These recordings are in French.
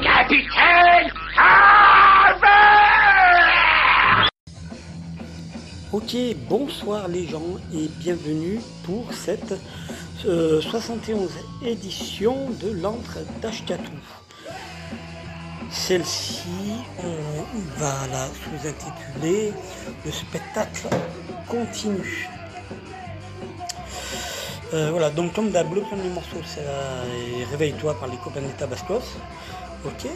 Capitaine Ok, bonsoir les gens et bienvenue pour cette euh, 71 édition de l'antre d'Ashkatou. Celle-ci, on va la sous-intituler Le spectacle continue. Euh, voilà, donc comme d'hab, le premier morceau c'est euh, Réveille-toi par les copains de Tabascos. Ok.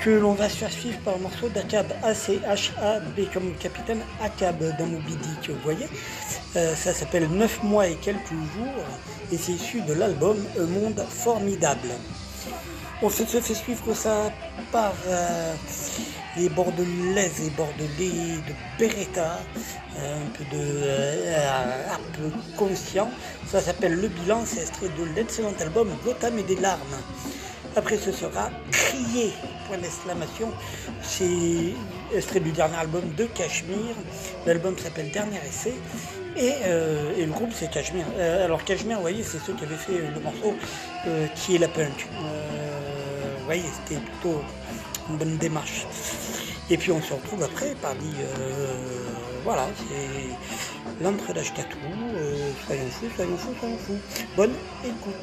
Que l'on va suivre par un morceau d'Akab A-C-H-A-B comme capitaine Akab dans Moby Dick, vous voyez. Euh, ça s'appelle 9 mois et quelques jours et c'est issu de l'album Un monde formidable. On se fait suivre ça par les bordelaises et bordelais de Beretta, un peu de euh, un peu conscient. Ça s'appelle Le Bilan, c'est extrait de l'excellent album Gotham et des larmes. Après ce sera Crier, point d'exclamation. C'est extrait du dernier album de Cachemire. L'album s'appelle Dernier essai. Et, euh, et le groupe c'est Cachemire. Euh, alors Cachemire, vous voyez, c'est ceux qui avaient fait le morceau euh, qui est la punk. Euh, vous voyez, c'était plutôt une bonne démarche. Et puis on se retrouve après par les, euh, voilà, c'est l'entre d'Ashkatou. Euh, soyons fous, soyons fous, soyons fous. Bonne écoute.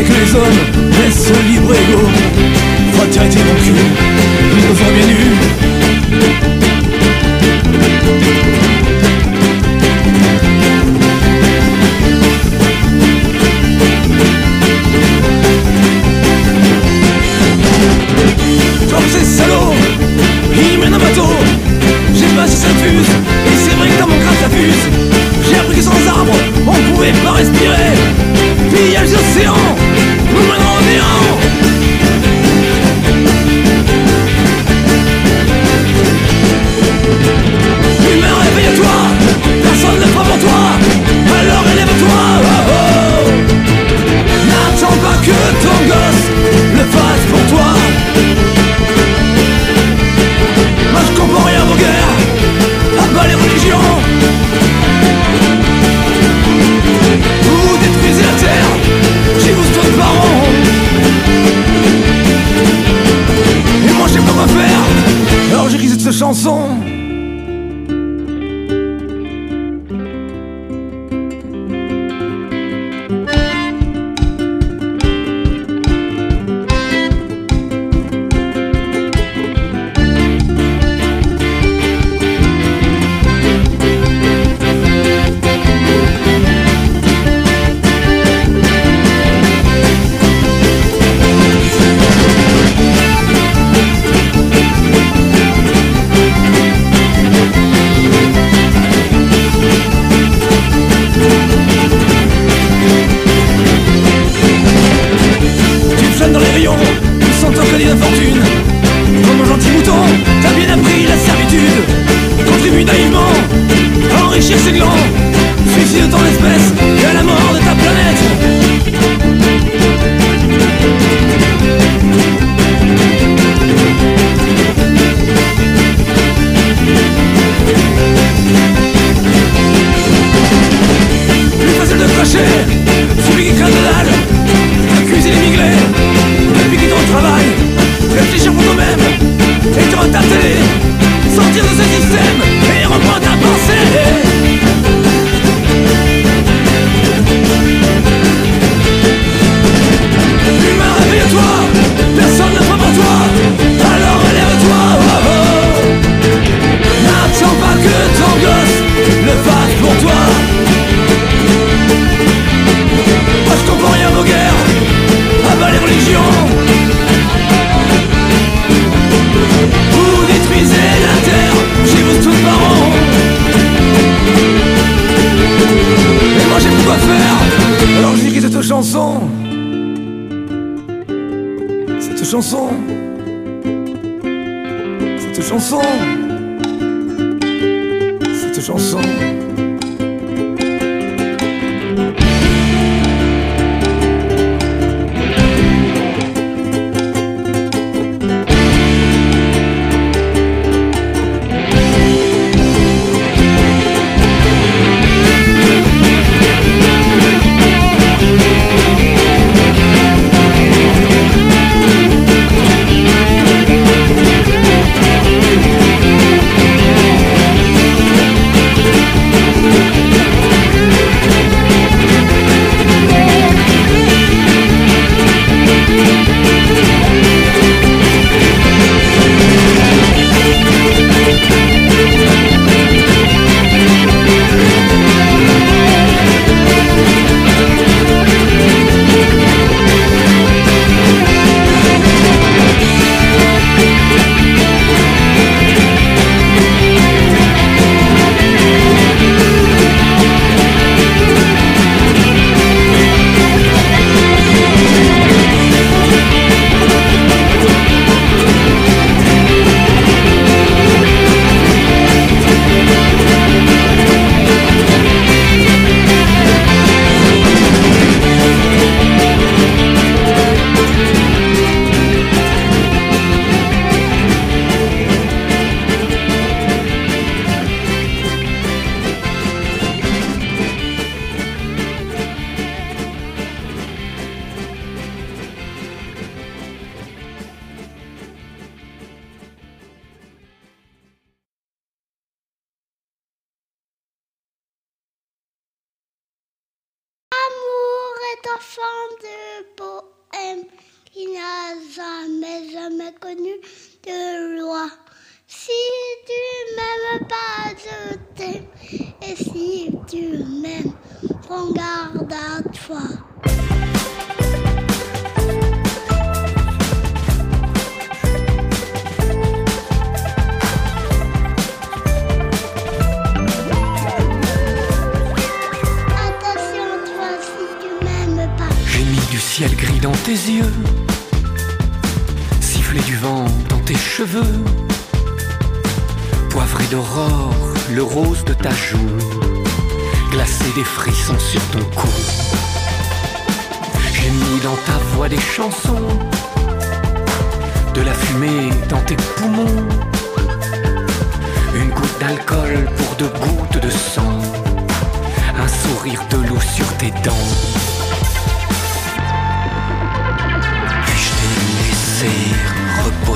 Il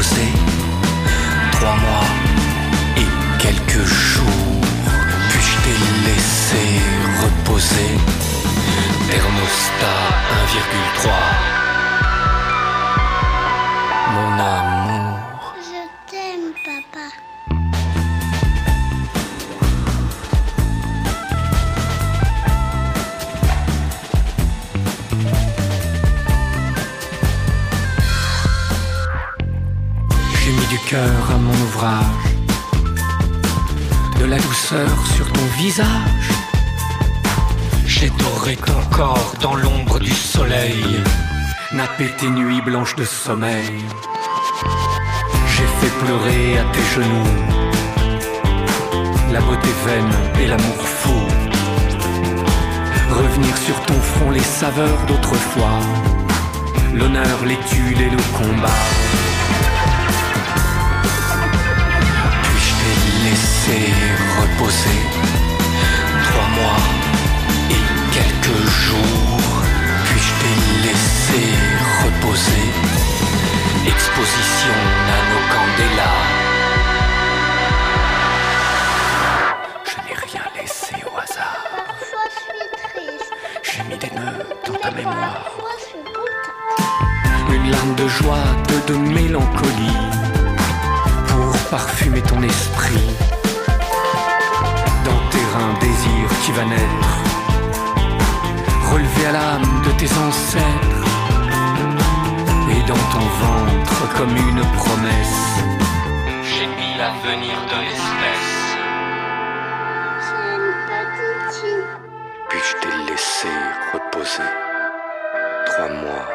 reposer de la douceur sur ton visage. J'ai doré ton corps dans l'ombre du soleil, nappé tes nuits blanches de sommeil. J'ai fait pleurer à tes genoux la beauté vaine et l'amour fou. Revenir sur ton front les saveurs d'autrefois, l'honneur, l'étude et le combat. Laissé reposer trois mois et quelques jours. Puis-je t'ai laissé reposer exposition nano candela. Je n'ai rien laissé au hasard. Parfois, je suis triste. J'ai mis des nœuds dans ta mémoire. Parfois, je suis. Une larme de joie, de, de mélancolie Pour parfumer ton esprit Relevé à l'âme de tes ancêtres Et dans ton ventre comme une promesse J'ai mis l'avenir de l'espèce J'ai une petite fille. Puis je t'ai laissé reposer trois mois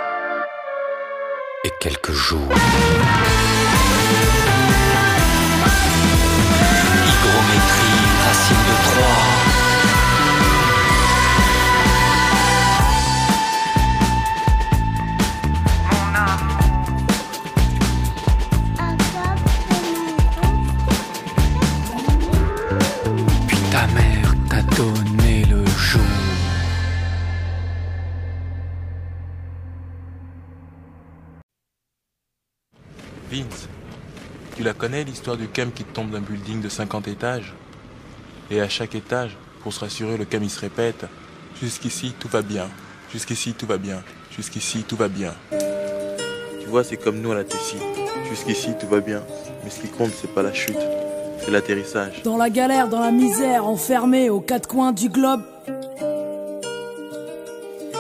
et quelques jours? Hygrométrie, racine de 3. L'histoire du cam qui tombe d'un building de 50 étages Et à chaque étage, pour se rassurer, le cam il se répète Jusqu'ici tout va bien, jusqu'ici tout va bien, jusqu'ici tout va bien. Tu vois, c'est comme nous à la Tessie. Jusqu'ici tout va bien, mais ce qui compte c'est pas la chute, c'est l'atterrissage. Dans la galère, dans la misère, enfermé aux quatre coins du globe.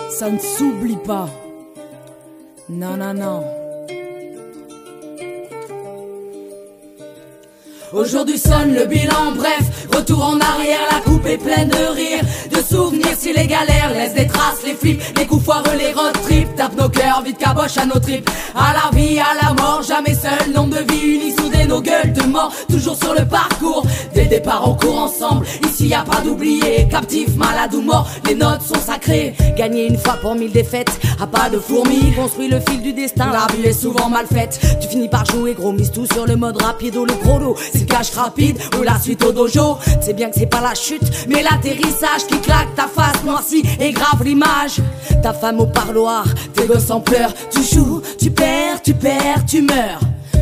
Ça ne s'oublie pas. Non, non, non. Aujourd'hui sonne le bilan, bref, retour en arrière, la coupe est pleine de rire, de souvenirs si les galères laissent des traces, les flips, les coups foireux, les road trips, tape nos cœurs, vite caboche à nos tripes, à la vie, à la mort, jamais seul, nombre de vies unies, soudées, nos gueules de mort, toujours sur le parcours, des départs on court ensemble, ici y a pas d'oublié, captif, malade ou mort, les notes sont sacrées, gagner une fois pour mille défaites, à pas de fourmis, construit le fil du destin, la vie est souvent mal faite, tu finis par jouer gros, mise tout sur le mode rapide ou le gros c'est le rapide ou la suite au dojo. C'est bien que c'est pas la chute, mais l'atterrissage qui claque ta face noircie et grave l'image. Ta femme au parloir, tes gosses en pleurs. Tu joues, tu perds, tu perds, tu meurs.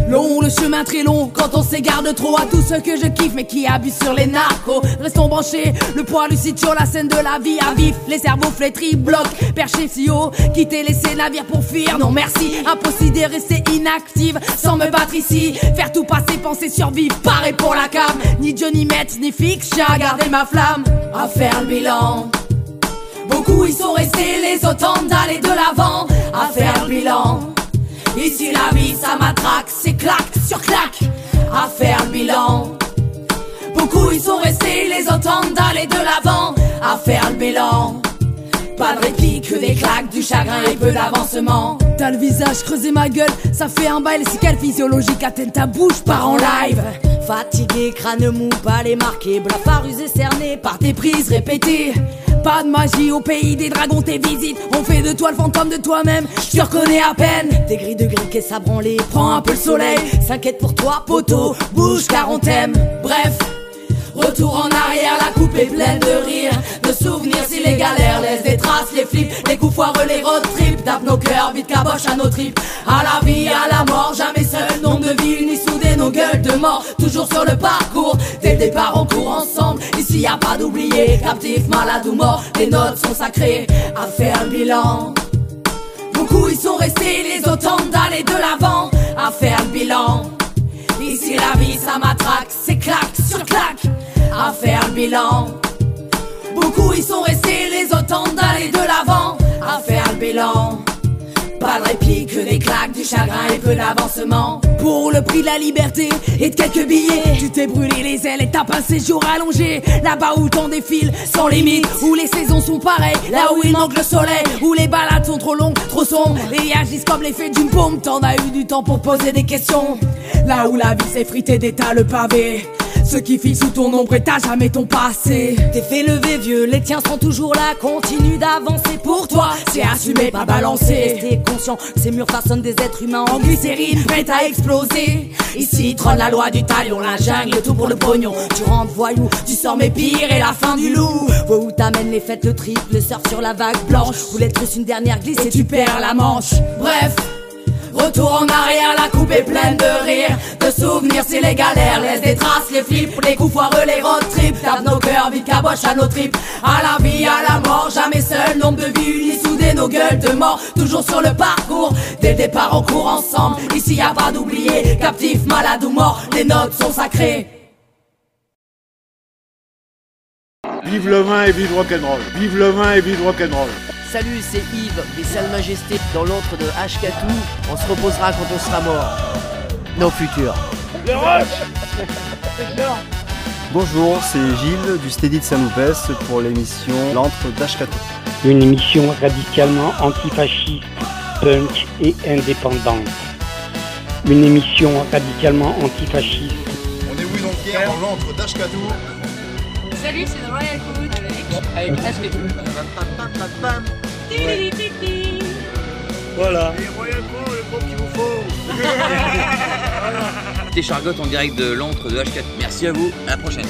Long, le chemin très long, quand on s'égare de trop à tous ceux que je kiffe mais qui abusent sur les narcos. Restons branchés, le poids lucide sur la scène de la vie à vif. Les cerveaux flétris, blocs, perchés si haut. Quitter, laisser navire pour fuir, non merci. Impossible de rester inactive sans me battre ici. Faire tout passer, penser survivre, pareil pour la cam. Ni Johnny Metz, ni Fix, j'ai à garder ma flamme. À faire le bilan. Beaucoup y sont restés, les autres d'aller de l'avant. À faire le bilan. Ici la vie ça matraque, c'est claque sur claque à faire le bilan. Beaucoup y sont restés, les autres tentent d'aller de l'avant à faire le bilan. Pas de répit, que des claques, du chagrin et peu d'avancement. T'as le visage creusé ma gueule, ça fait un bail, c'est quelle physiologique atteint ta bouche, part en live. Fatigué, crâne mou, pas les marqués, blafard usé cerné par tes prises répétées. Pas de magie au pays des dragons, tes visites. On fait de toi le fantôme de toi-même, je te reconnais à peine. Tes grilles de gris qu'est à branler, prends un peu le soleil. S'inquiète pour toi, poteau, bouge car on t'aime. Bref. Retour en arrière, la coupe est pleine de rire, de souvenirs si les galères laissent des traces, les flips, les coups foireux, les road trips, tape nos cœurs, vite caboche à nos tripes, à la vie, à la mort, jamais seul, nombre de vies unies soudées, nos gueules de mort, toujours sur le parcours, dès le départ on court ensemble, ici y a pas d'oublier, captif, malade ou mort, les notes sont sacrées, à faire le bilan. Beaucoup y sont restés, les autres d'aller de l'avant, à faire le bilan. Ici la vie ça matraque, à faire le bilan. Beaucoup y sont restés, les autres d'aller de l'avant à faire le bilan. Pas de répit, que des claques, du chagrin et peu d'avancement. Pour le prix de la liberté et de quelques billets, tu t'es brûlé les ailes et t'as passé jour allongé. Là-bas où ton défile sans limite, où les saisons sont pareilles, là où il manque le soleil, où les balades sont trop longues, trop sombres, et agissent comme l'effet d'une bombe. T'en as eu du temps pour poser des questions. Là où la vie s'est fritée d'état le pavé. Ceux qui filent sous ton ombre et t'as jamais ton passé. T'es fait lever vieux, les tiens sont toujours là. Continue d'avancer pour toi. C'est assumé, pas balancé. Restez conscient que ces murs façonnent des êtres humains en glycérine, prêts à exploser. Ici trône la loi du talion, la jungle, tout pour le pognon. Tu rentres voyou, tu sors mes pires et la fin du loup. Vois où t'amènes les fêtes, le triple, le surf sur la vague blanche. Vous l'êtes une dernière glisse et tu perds la manche. Bref. Retour en arrière, la coupe est pleine de rire. De souvenirs si les galères laissent des traces Les flips, les coups foireux, les road trips. Tape nos cœurs, vite caboche à nos tripes. À la vie, à la mort, jamais seul. Nombre de vies unies soudées, nos gueules de mort. Toujours sur le parcours, dès le départ on court ensemble. Ici y a pas d'oublier, captif, malade ou mort Les notes sont sacrées. Vive le vin et vive rock'n'roll. Vive le vin et vive rock'n'roll. Salut, c'est Yves des Salles Majestés dans l'antre de Hkatou. On se reposera quand on sera mort. Nos futurs. Bonjour, c'est Gilles du Steady de Saint-Loupès pour l'émission L'antre d'Ashkato. Une émission radicalement antifasciste, punk et indépendante. une émission radicalement antifasciste. On est oui donc hier dans l'antre d'Ashkatou. Salut, c'est The Royal avec. Voilà. Et Royal Food, le groupe qu'il vous faut. Des chargottes en direct de l'antre de H4. Merci à vous, à la prochaine.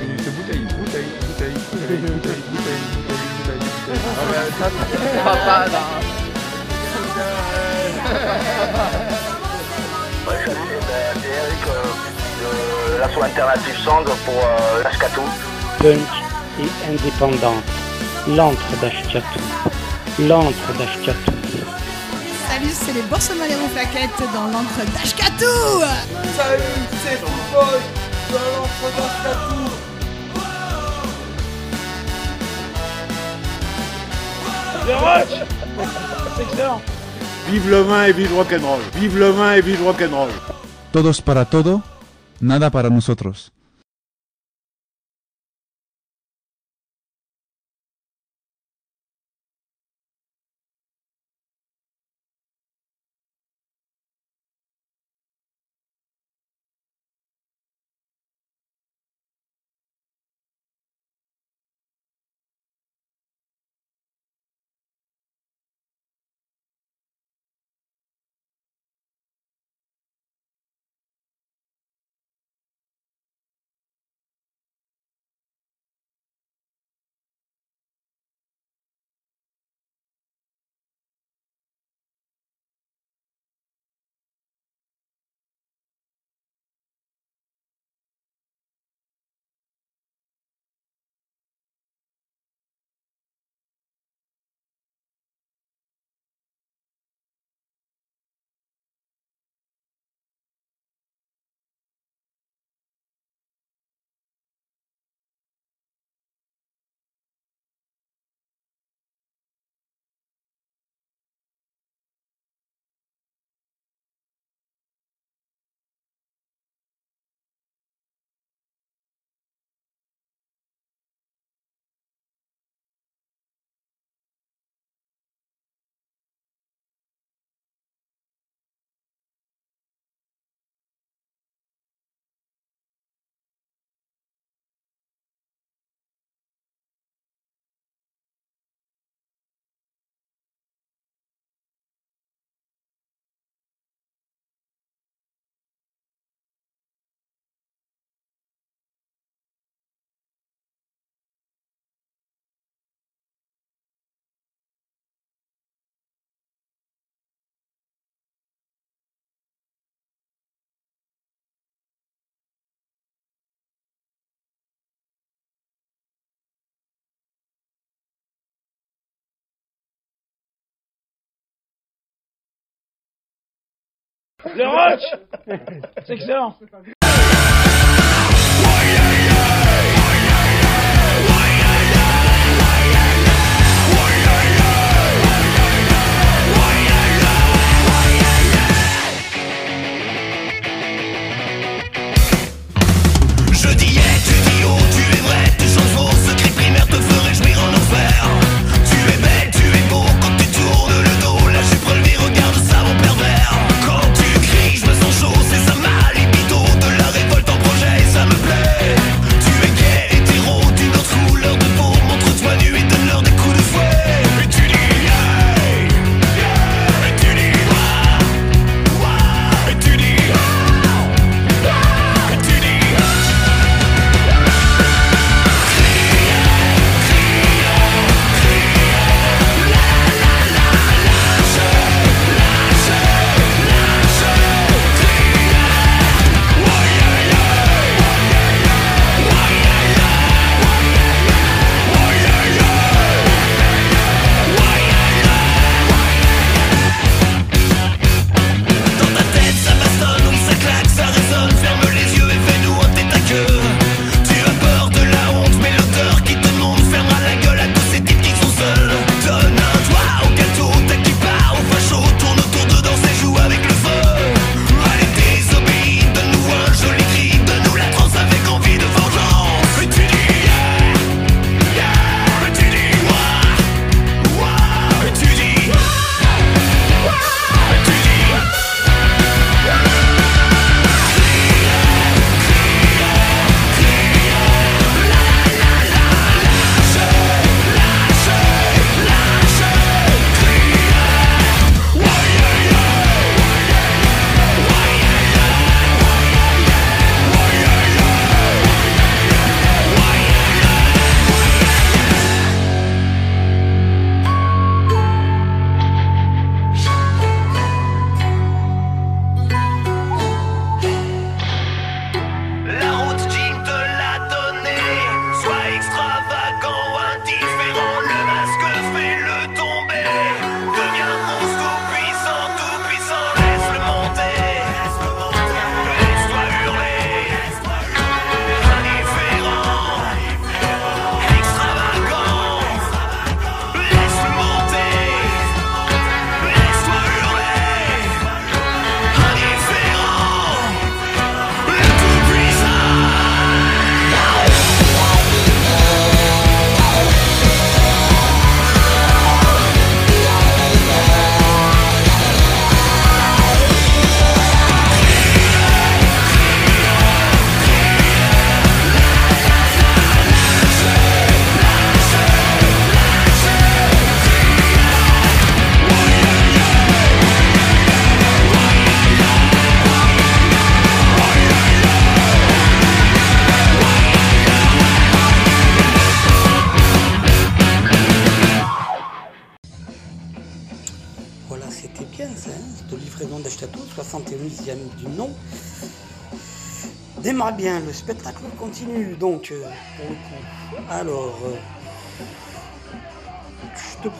Minute bouteille, bouteille, bouteille, bouteille, bouteille, bouteille, bouteille, bouteille. Ah ben, ça, Papa, là. Ouais, salut, ben, c'est Eric euh, de l'asso alternative Song pour euh, l'Ashkatou. Punk et indépendante. L'antre d'Ashkatou. L'antre d'Ashkatou. Salut, c'est les Borsomalero Plaquettes dans l'encre d'Ashkatou Salut, c'est Football dans l'entre d'Ashkatou C'est excellent Vive le vin et vive le rock'n'roll Vive le vin et vive le rock'n'roll Todos para todo, nada para nosotros. Le rock C'est excellent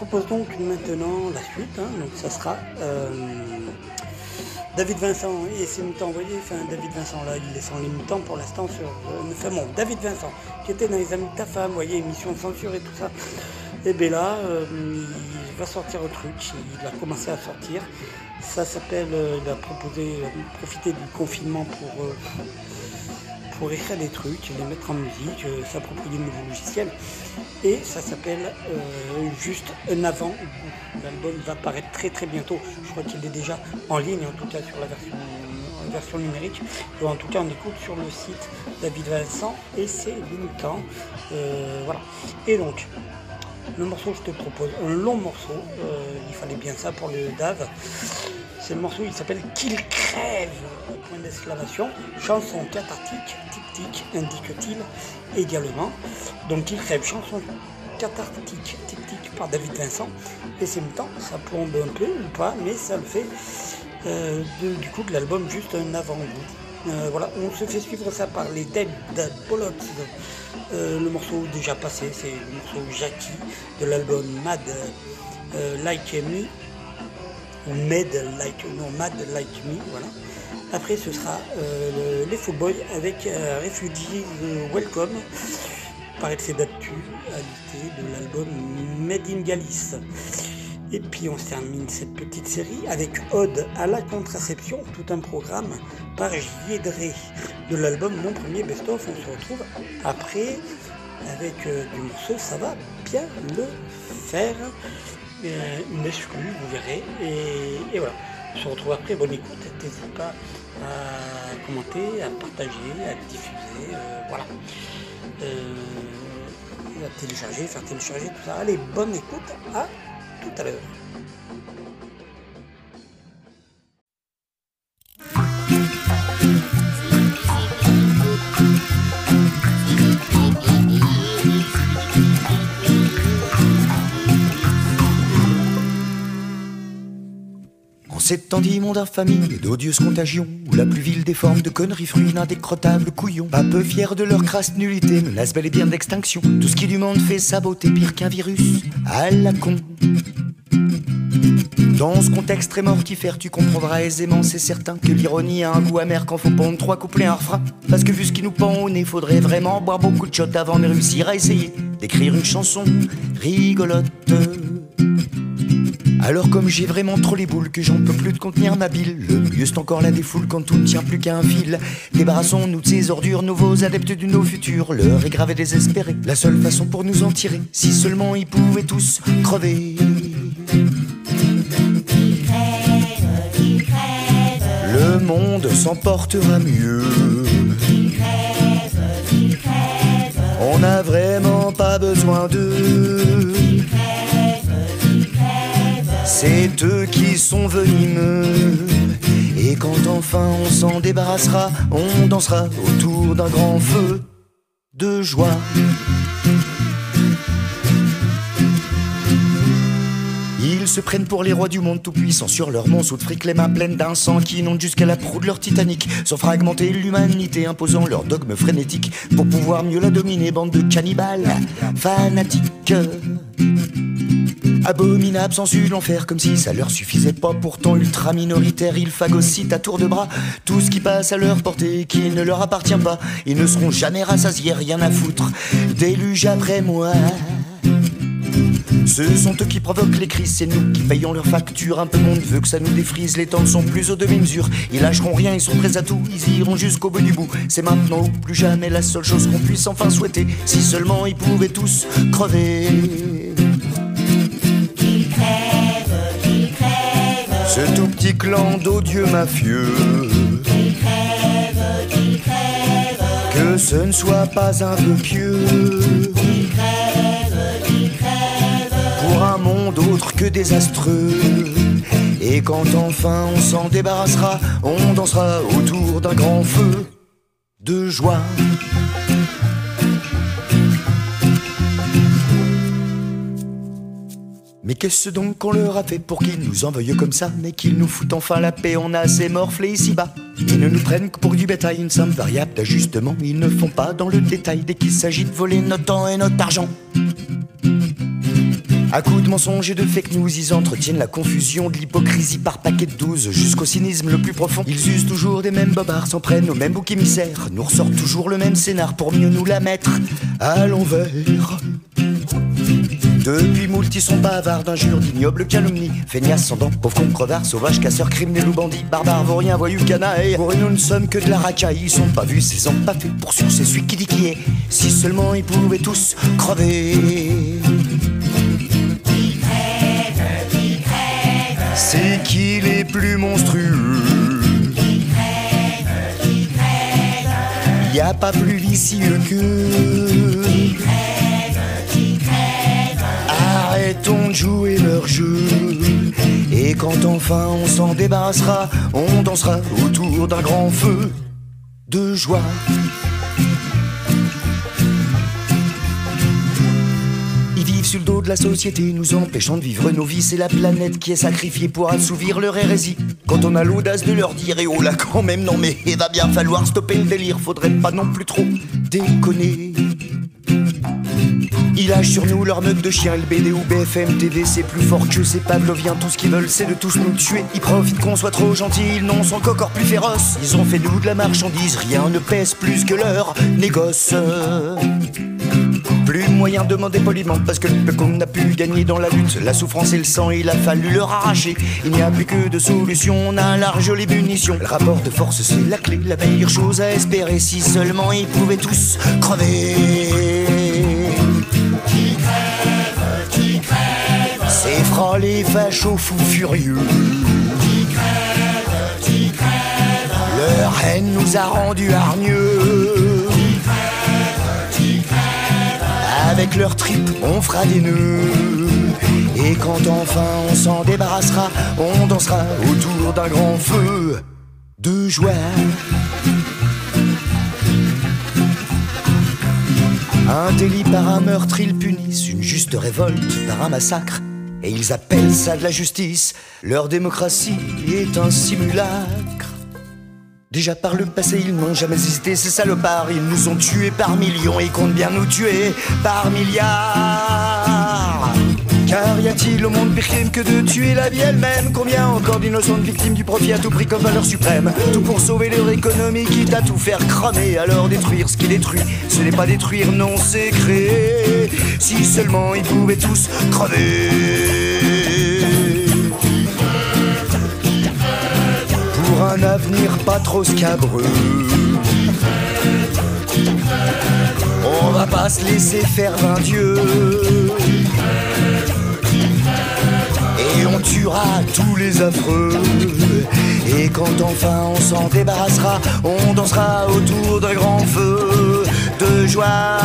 propose donc maintenant la suite. hein. donc ça sera euh, David Vincent et ses mutants envoyés. Enfin, David Vincent là, il est sans les mutants pour l'instant sur. Euh, enfin bon, David Vincent qui était dans les amis de ta femme, vous voyez, émission censure et tout ça. Et bien là, euh, il va sortir un truc, il a commencé à sortir. Ça s'appelle, il a proposé, profiter du confinement pour, pour écrire des trucs, les mettre en musique, euh, s'approprier de nouveaux logiciels. Et ça s'appelle euh, juste un avant. L'album va paraître très très bientôt. Je crois qu'il est déjà en ligne, en tout cas sur la version, numérique. Ou en tout cas, on écoute sur le site David Vincent et c'est limitant. Euh, voilà. Et donc, le morceau que je te propose, un long morceau, il fallait bien ça pour le DAV. C'est le morceau, il s'appelle Qu'il crève, point d'exclamation, chanson cathartique, tic-tic, indique-t-il également. Donc Qu'il crève, chanson cathartique, tic-tic par David Vincent. Et c'est temps, ça plombe un peu ou pas, mais ça le fait euh, de- du coup de l'album juste un avant-goût. Euh, voilà, on se fait suivre ça par les Dead Bollocks. Euh, le morceau déjà passé, c'est le morceau Jackie de l'album Mad euh, Like Me. Ou Mad Like, Mad Like Me, voilà. Après, ce sera euh, le- les Footboys avec euh, Refugees Welcome. Paraît que c'est de l'album Made in Galice. Et puis on termine cette petite série avec Ode à la contraception, tout un programme par Giedré de l'album Mon premier best-of. On se retrouve après avec euh, du morceau, ça va bien le faire. Euh, une exclue, vous verrez. Et, et voilà, on se retrouve après. Bonne écoute. N'hésitez pas à commenter, à partager, à diffuser. euh, voilà. Euh, à télécharger, faire télécharger tout ça. Allez, bonne écoute. À tout à l'heure. En temps d'immonde infamie et d'odieuse contagion, où la plus vile des formes de conneries fruits indécrottables couillons, pas peu fiers de leur crasse nullité, menacent bel et bien d'extinction. Tout ce qui du monde fait sa beauté pire qu'un virus, à la con. Dans ce contexte très mortifère, tu comprendras aisément, c'est certain, que l'ironie a un goût amer quand faut pondre trois couplets un refrain. Parce que vu ce qui nous pend au nez, faudrait vraiment boire beaucoup de shots avant de réussir à essayer d'écrire une chanson rigolote. Alors comme j'ai vraiment trop les boules que j'en peux plus de contenir ma bile Le mieux c'est encore la défoule quand tout ne tient plus qu'à un fil Débarrassons-nous de ces ordures, nouveaux adeptes du nos futurs L'heure est grave et désespérée, la seule façon pour nous en tirer Si seulement ils pouvaient tous crever Monde s'emportera mieux On n'a vraiment pas besoin d'eux c'est eux qui sont venimeux. Et quand enfin on s'en débarrassera, on dansera autour d'un grand feu de joie. Se prennent pour les rois du monde tout-puissant sur leur monceau de fric, les mains pleines d'un qui inonde jusqu'à la proue de leur Titanic, sans fragmenter l'humanité, imposant leur dogme frénétique pour pouvoir mieux la dominer, bande de cannibales fanatiques. Abominable sensu de l'enfer comme si ça leur suffisait pas. Pourtant ultra minoritaire ils phagocytent à tour de bras Tout ce qui passe à leur portée qui ne leur appartient pas. Ils ne seront jamais rassasiés, rien à foutre. Déluge après moi ce sont eux qui provoquent les crises, c'est nous qui payons leurs factures. Un peu de monde veut que ça nous défrise, les temps ne sont plus au demi-mesure. Ils lâcheront rien, ils sont prêts à tout, ils iront jusqu'au bout du bout. C'est maintenant ou plus jamais la seule chose qu'on puisse enfin souhaiter. Si seulement ils pouvaient tous crever. Ce tout petit clan d'odieux mafieux. Que ce ne soit pas un peu pieux. Autre que désastreux. Et quand enfin on s'en débarrassera, on dansera autour d'un grand feu de joie. Mais qu'est-ce donc qu'on leur a fait pour qu'ils nous en veuillent comme ça Mais qu'ils nous foutent enfin la paix, on a assez morflé ici-bas. Ils ne nous prennent que pour du bétail, une somme variable d'ajustement. Ils ne font pas dans le détail dès qu'il s'agit de voler notre temps et notre argent. À coups de mensonges et de fake news, ils entretiennent la confusion de l'hypocrisie par paquet de douze jusqu'au cynisme le plus profond. Ils usent toujours des mêmes bobards, s'en prennent au même bouc émissaire, nous ressortent toujours le même scénar pour mieux nous la mettre à l'envers. Depuis moult, ils sont bavards d'injures, d'ignobles calomnies, feignasses sans dents, pauvres cons, crevards, sauvages, casseurs, criminels ou bandits, barbares, vauriens, voyous, canailles. Pour eux, nous ne sommes que de la racaille, ils sont pas vus, ces pas faits pour sûr, c'est celui qui dit qui est. Si seulement ils pouvaient tous crever. C'est qu'il est plus monstrueux. Y a pas plus vicieux que. Arrêtons de jouer leur jeu. Et quand enfin on s'en débarrassera, on dansera autour d'un grand feu de joie. Sur le dos de la société, nous empêchant de vivre nos vies. C'est la planète qui est sacrifiée pour assouvir leur hérésie. Quand on a l'audace de leur dire, et oh là quand même, non mais il va bien falloir stopper le délire, faudrait pas non plus trop déconner. Ils lâchent sur nous leur meute de chien, le BD ou BFM TV, c'est plus fort que c'est Pavlovien. Tout ce qu'ils veulent, c'est de tous nous tuer. Ils profitent qu'on soit trop gentils, ils n'en sont qu'encore plus féroces. Ils ont fait nous de la marchandise, rien ne pèse plus que leur négoce. Plus moyen de demander poliment parce que le qu'on a pu gagner dans la lutte, la souffrance et le sang, il a fallu leur arracher. Il n'y a plus que de solutions, on a large les munitions. Le rapport de force, c'est la clé, la meilleure chose à espérer si seulement ils pouvaient tous crever. C'est fera les fachos fous furieux. Leur haine nous a rendus hargneux. Avec leurs tripes, on fera des nœuds. Et quand enfin on s'en débarrassera, on dansera autour d'un grand feu de joie. Un délit par un meurtre, ils punissent une juste révolte par un massacre. Et ils appellent ça de la justice. Leur démocratie est un simulacre. Déjà par le passé, ils n'ont jamais hésité, ces salopards. Ils nous ont tués par millions et comptent bien nous tuer par milliards. Car y a-t-il au monde pire crime que de tuer la vie elle-même? Combien encore d'innocentes victimes du profit à tout prix comme valeur suprême? Tout pour sauver leur économie, quitte à tout faire cramer. Alors détruire ce qui détruit, ce n'est pas détruire, non, c'est créer. Si seulement ils pouvaient tous crever. Pour un avenir pas trop scabreux. On va pas se laisser faire vingt dieux. Et on tuera tous les affreux. Et quand enfin on s'en débarrassera, on dansera autour d'un grand feu de joie.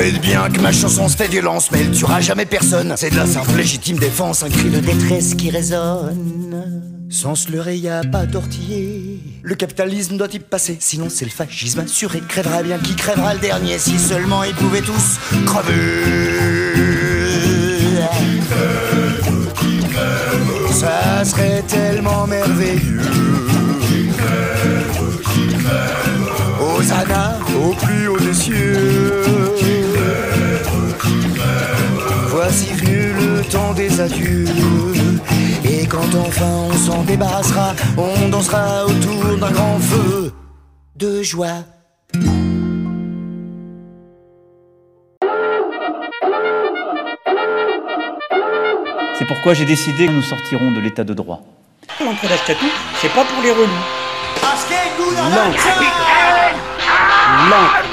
Faites bien que ma chanson se fait violence, mais elle tuera jamais personne. C'est de la simple légitime défense, un cri de détresse qui résonne. Sans se leurrer, y a pas tortiller. Le capitalisme doit y passer, sinon c'est le fascisme assuré. Crèvera bien qui crèvera le dernier, si seulement ils pouvaient tous crever. Ça serait tellement merveilleux. Hosanna au plus haut des cieux. Voici venu le temps des adieux. Et quand enfin on s'en débarrassera, on dansera autour d'un grand feu de joie. C'est pourquoi j'ai décidé que nous sortirons de l'état de droit. L'entrée d'Ashkatou, c'est pas pour les relous. L'encre. L'encre.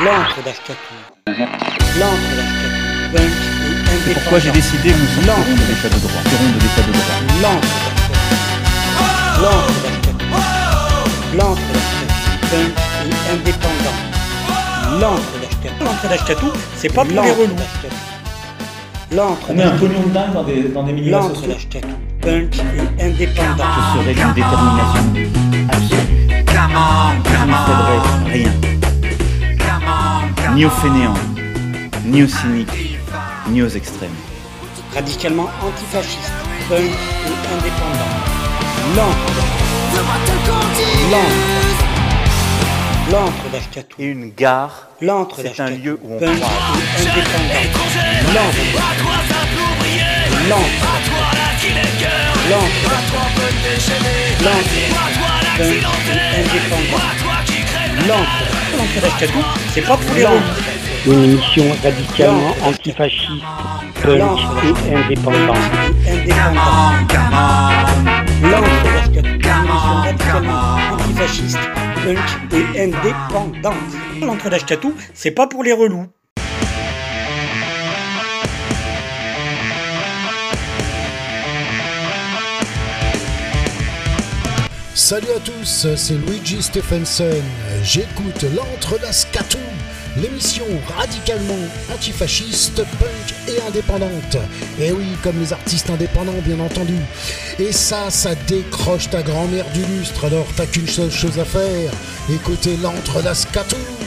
L'encre d'Ashkatou. L'encre d'Ashkatou. Punk et pourquoi j'ai décidé que nous sortirons de l'état de droit. De l'état de droit. L'encre. L'encre d'Ashkatou. Punk et indépendant. L'encre d'Ashkatou. L'encre c'est pas pour les relous. L'encre On est un pognon de dingue dans des, dans des milieux L'encre associés. d'Ashkatou. Punk et indépendant. Ce serait d'une détermination absolue. Je ne céderai rien. Ni aux fainéants, ni aux cyniques, ni aux extrêmes. Radicalement antifasciste. Punk et indépendant. L'encre L'encre. L'encre d'Ashkatou. Et une gare, L'encre c'est un lieu où on Punk croise. et indépendant. Punk et indépendant. L'encre. L'encre d'Ashkatou, c'est pas pour les. Une émission radicalement antifasciste, punk et indépendant. L'encre d'Ashkatou, une émission radicalement antifasciste, punk et indépendante. D'Ashkatou, c'est pas pour les relous. Salut à tous, c'est Luigi Stephenson. J'écoute l'Entre d'Ascatou, l'émission radicalement antifasciste, punk et indépendante. Et oui, comme les artistes indépendants, bien entendu. Et ça, ça décroche ta grand-mère du lustre, alors t'as qu'une seule chose à faire écoutez l'Entre. Revolution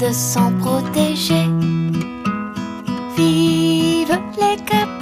de s'en protéger. Vive les capotes,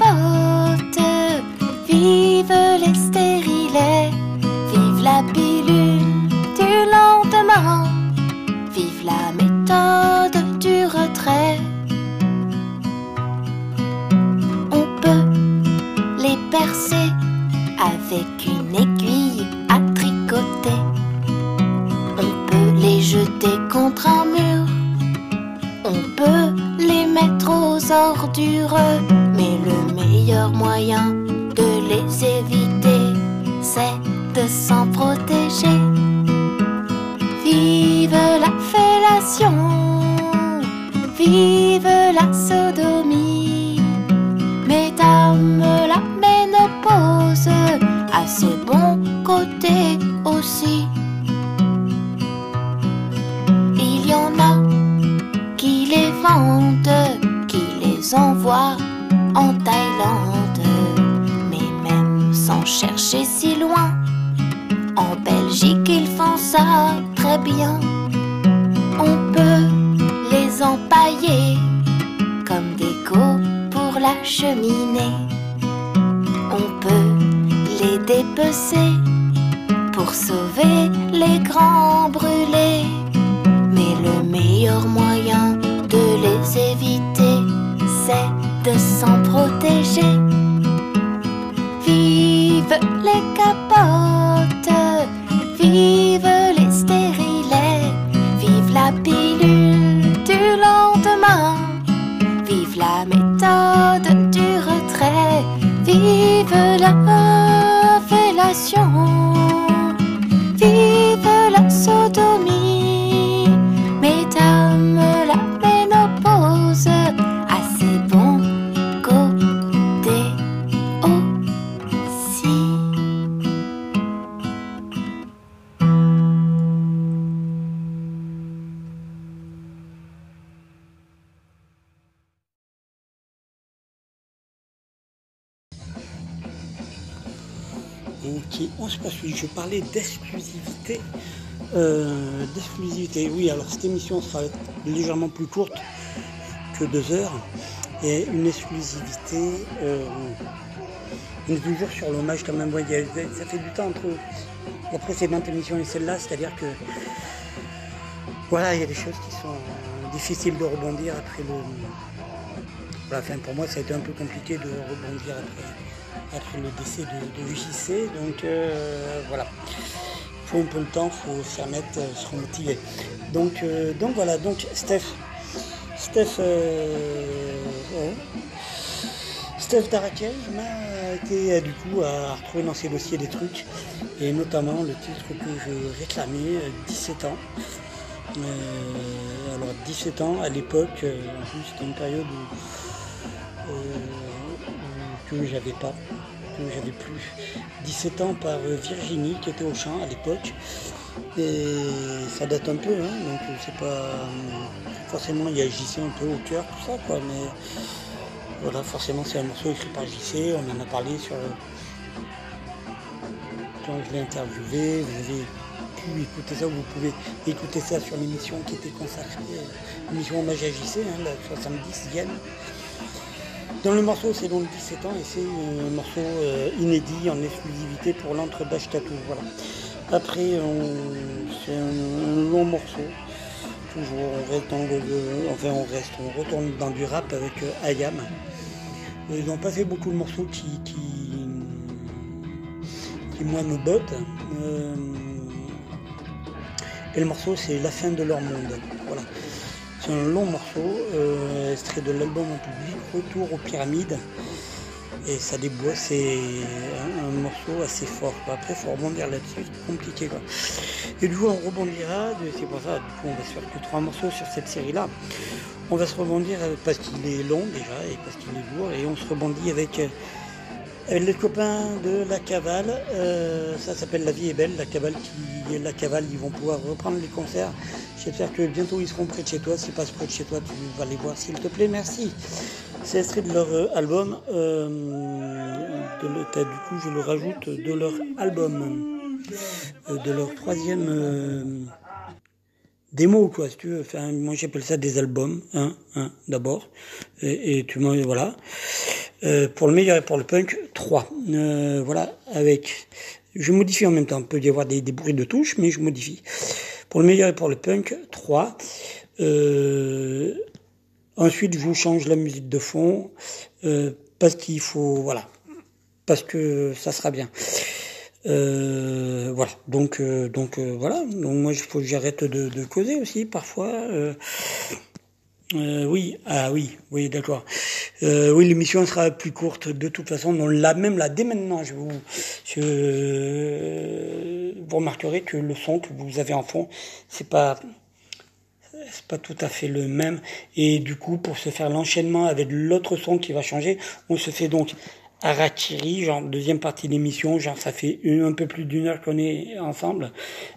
Mais le meilleur moyen de les éviter, c'est de s'en protéger. Vive la fellation, vive la sodomie, mesdames, la ménopause a ses bons côtés en Thaïlande, mais même sans chercher si loin. En Belgique, ils font ça très bien. On peut les empailler comme go pour la cheminée. On peut les dépecer pour sauver les grands brûlés. Mais le meilleur moyen de les éviter, c'est de s'en protéger. Vive les capotes, vive les stérilets, vive la pilule du lendemain, vive la méthode du retrait, vive la fellation, Je parlais d'exclusivité. Euh, d'exclusivité, oui, alors cette émission sera légèrement plus courte que deux heures. Et une exclusivité, euh, on est toujours sur l'hommage quand même. Ouais, ça fait du temps entre la précédente émission et celle-là, c'est-à-dire que voilà, il y a des choses qui sont euh, difficiles de rebondir après le. Voilà, pour moi, ça a été un peu compliqué de rebondir après, après le décès de, de. Donc euh, voilà. Il faut un peu le temps, il faut s'y remettre, euh, se remotiver. Donc, euh, donc voilà, donc Steph. Steph. ouais. Steph Darakej m'a été du coup à retrouver dans ses dossiers des trucs, et notamment le titre que je réclamais, euh, 17 ans. Alors 17 ans à l'époque, en plus c'était une période où- que j'avais pas, que j'avais plus. 17 ans par euh, Virginie qui était au chant à l'époque. Et ça date un peu, hein, donc euh, c'est pas. euh, forcément il y a JC un peu au cœur, tout ça quoi, mais voilà, forcément c'est un morceau écrit par JC, on en a parlé sur. Quand je l'ai interviewé, vous avez pu écouter ça, vous pouvez écouter ça sur l'émission qui était consacrée, euh, l'émission hommage à JC, hein, la 70e. Dans le morceau, c'est donc 17 ans et c'est un morceau euh, inédit en exclusivité pour l'entre Tattoo. Voilà. Après, c'est un, long morceau. Toujours, on reste le- enfin, on reste, on retourne dans du rap avec euh, Ayam. Ils n'ont pas fait beaucoup de morceaux qui, qui, qui moi me bottent. Euh, et le morceau, c'est La fin de leur monde. Voilà. C'est un long morceau, euh, extrait de l'album en public, Retour aux pyramides. Et ça déboîte, c'est un, morceau assez fort. Après, il faut rebondir là-dessus, c'est compliqué. Quoi. Et du coup, on rebondira, c'est pour ça, du coup, on va se faire que trois morceaux sur cette série-là. On va se rebondir euh, parce qu'il est long déjà et parce qu'il est lourd. Et on se rebondit avec, euh, Avec les copains de la cavale, euh, ça s'appelle La vie est belle, la cavale qui la cavale, ils vont pouvoir reprendre les concerts. J'espère que bientôt ils seront près de chez toi. S'ils passent près de chez toi, tu vas les voir s'il te plaît, merci. C'est extrait de leur euh, album. euh, de du coup je le rajoute de leur album. Euh, de leur troisième euh, démo quoi si tu veux. Enfin, moi j'appelle ça des albums, hein, hein, d'abord. Et, et tu m'en voilà. Euh, pour le meilleur et pour le punk, 3. Euh, voilà, avec. Je modifie en même temps. Il peut y avoir des, des bruits de touches, mais je modifie. Pour le meilleur et pour le punk, 3. Euh, ensuite, je vous change la musique de fond. parce qu'il faut. Voilà. Parce que ça sera bien. Voilà. Donc, donc voilà. Donc moi, il faut que j'arrête de causer aussi parfois. Euh, oui, ah oui, oui, d'accord. Euh, oui, l'émission sera plus courte de toute façon. Non, là même là, dès maintenant, je vous, vous remarquerez que le son que vous avez en fond, c'est pas, c'est pas tout à fait le même. Et du coup, pour se faire l'enchaînement avec l'autre son qui va changer, on se fait donc Harakiri, genre deuxième partie d'émission, genre ça fait un peu plus d'une heure qu'on est ensemble,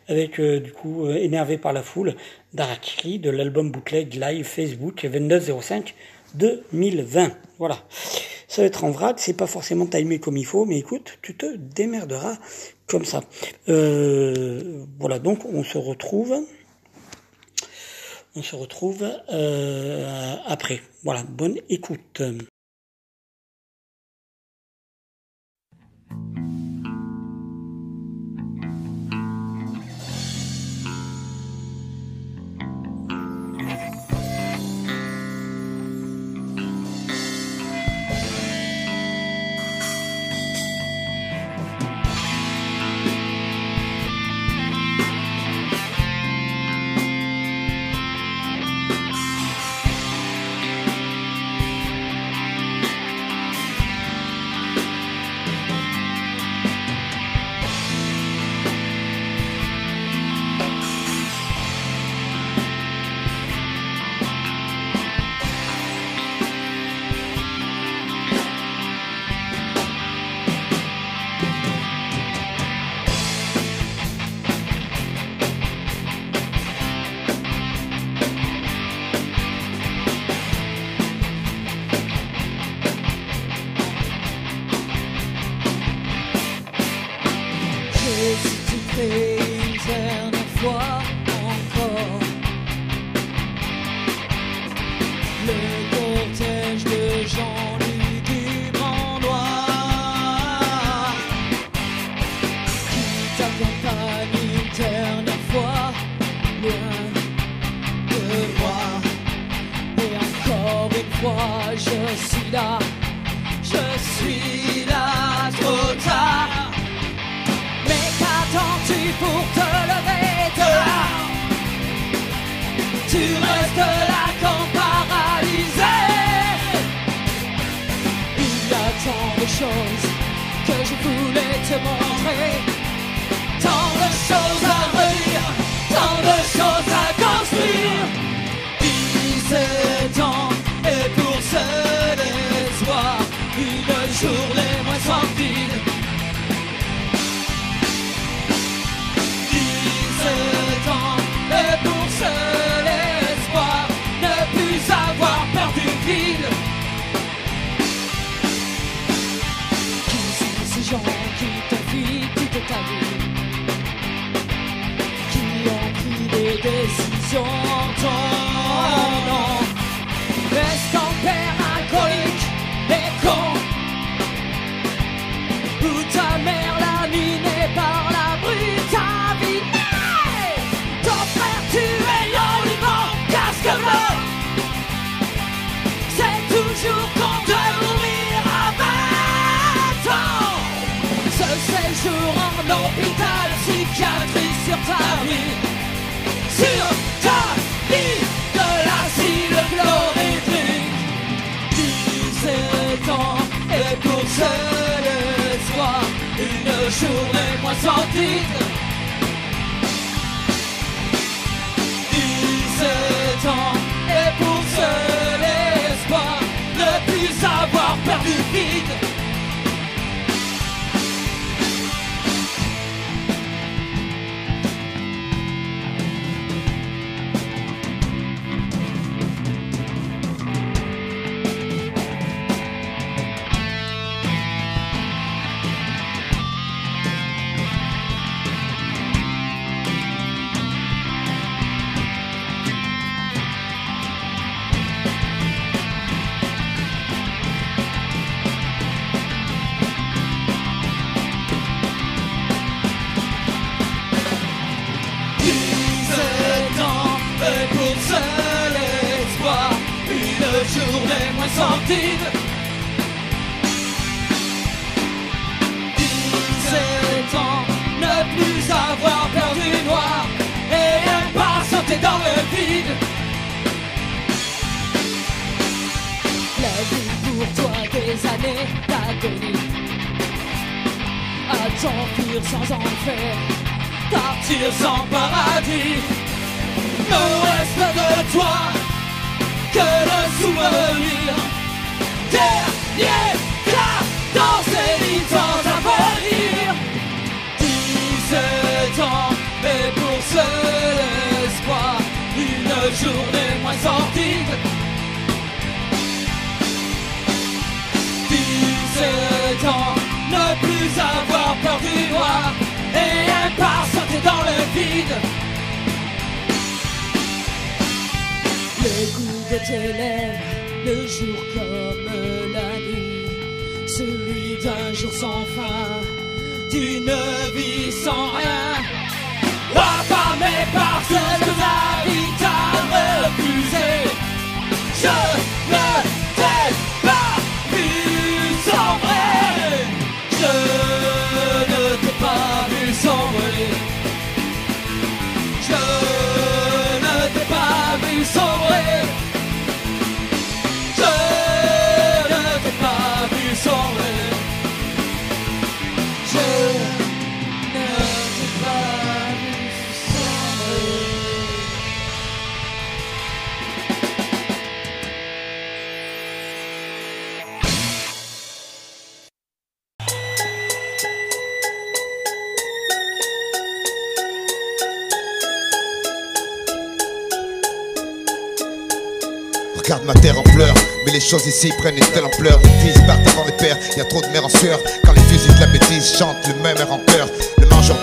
avec euh, du coup énervé par la foule d'Harakiri de l'album bootleg live Facebook 2905 2020. Voilà, ça va être en vrac, c'est pas forcément timé comme il faut, mais écoute, tu te démerderas comme ça. Euh, voilà, donc on se retrouve. On se retrouve euh, après. Voilà, bonne écoute. En ton nom Est-ce qu'en père alcoolique et con Ou Sur ta vie de l'asile chlorhydrique 17 ans et pour seul espoir Une journée moins sans À t'enfuir sans en faire, partir sans paradis. Ne reste de toi que le souvenir. Dernier plat dans ces lignes sans avenir. 17 ans, et pour seul espoir, une journée moins sortie. 17 ans, ne plus avoir peur du noir et sauter dans le vide. Le goût de tes lèvres, le jour comme la nuit, celui d'un jour sans fin, d'une vie sans rien. Affamé par ce que la vie t'a refusé, je ne choses ici prennent une telle ampleur. Les fils partent avant les pères, y a trop de mères en sueur. Quand les fusils de la bêtise chantent le même air en cœur.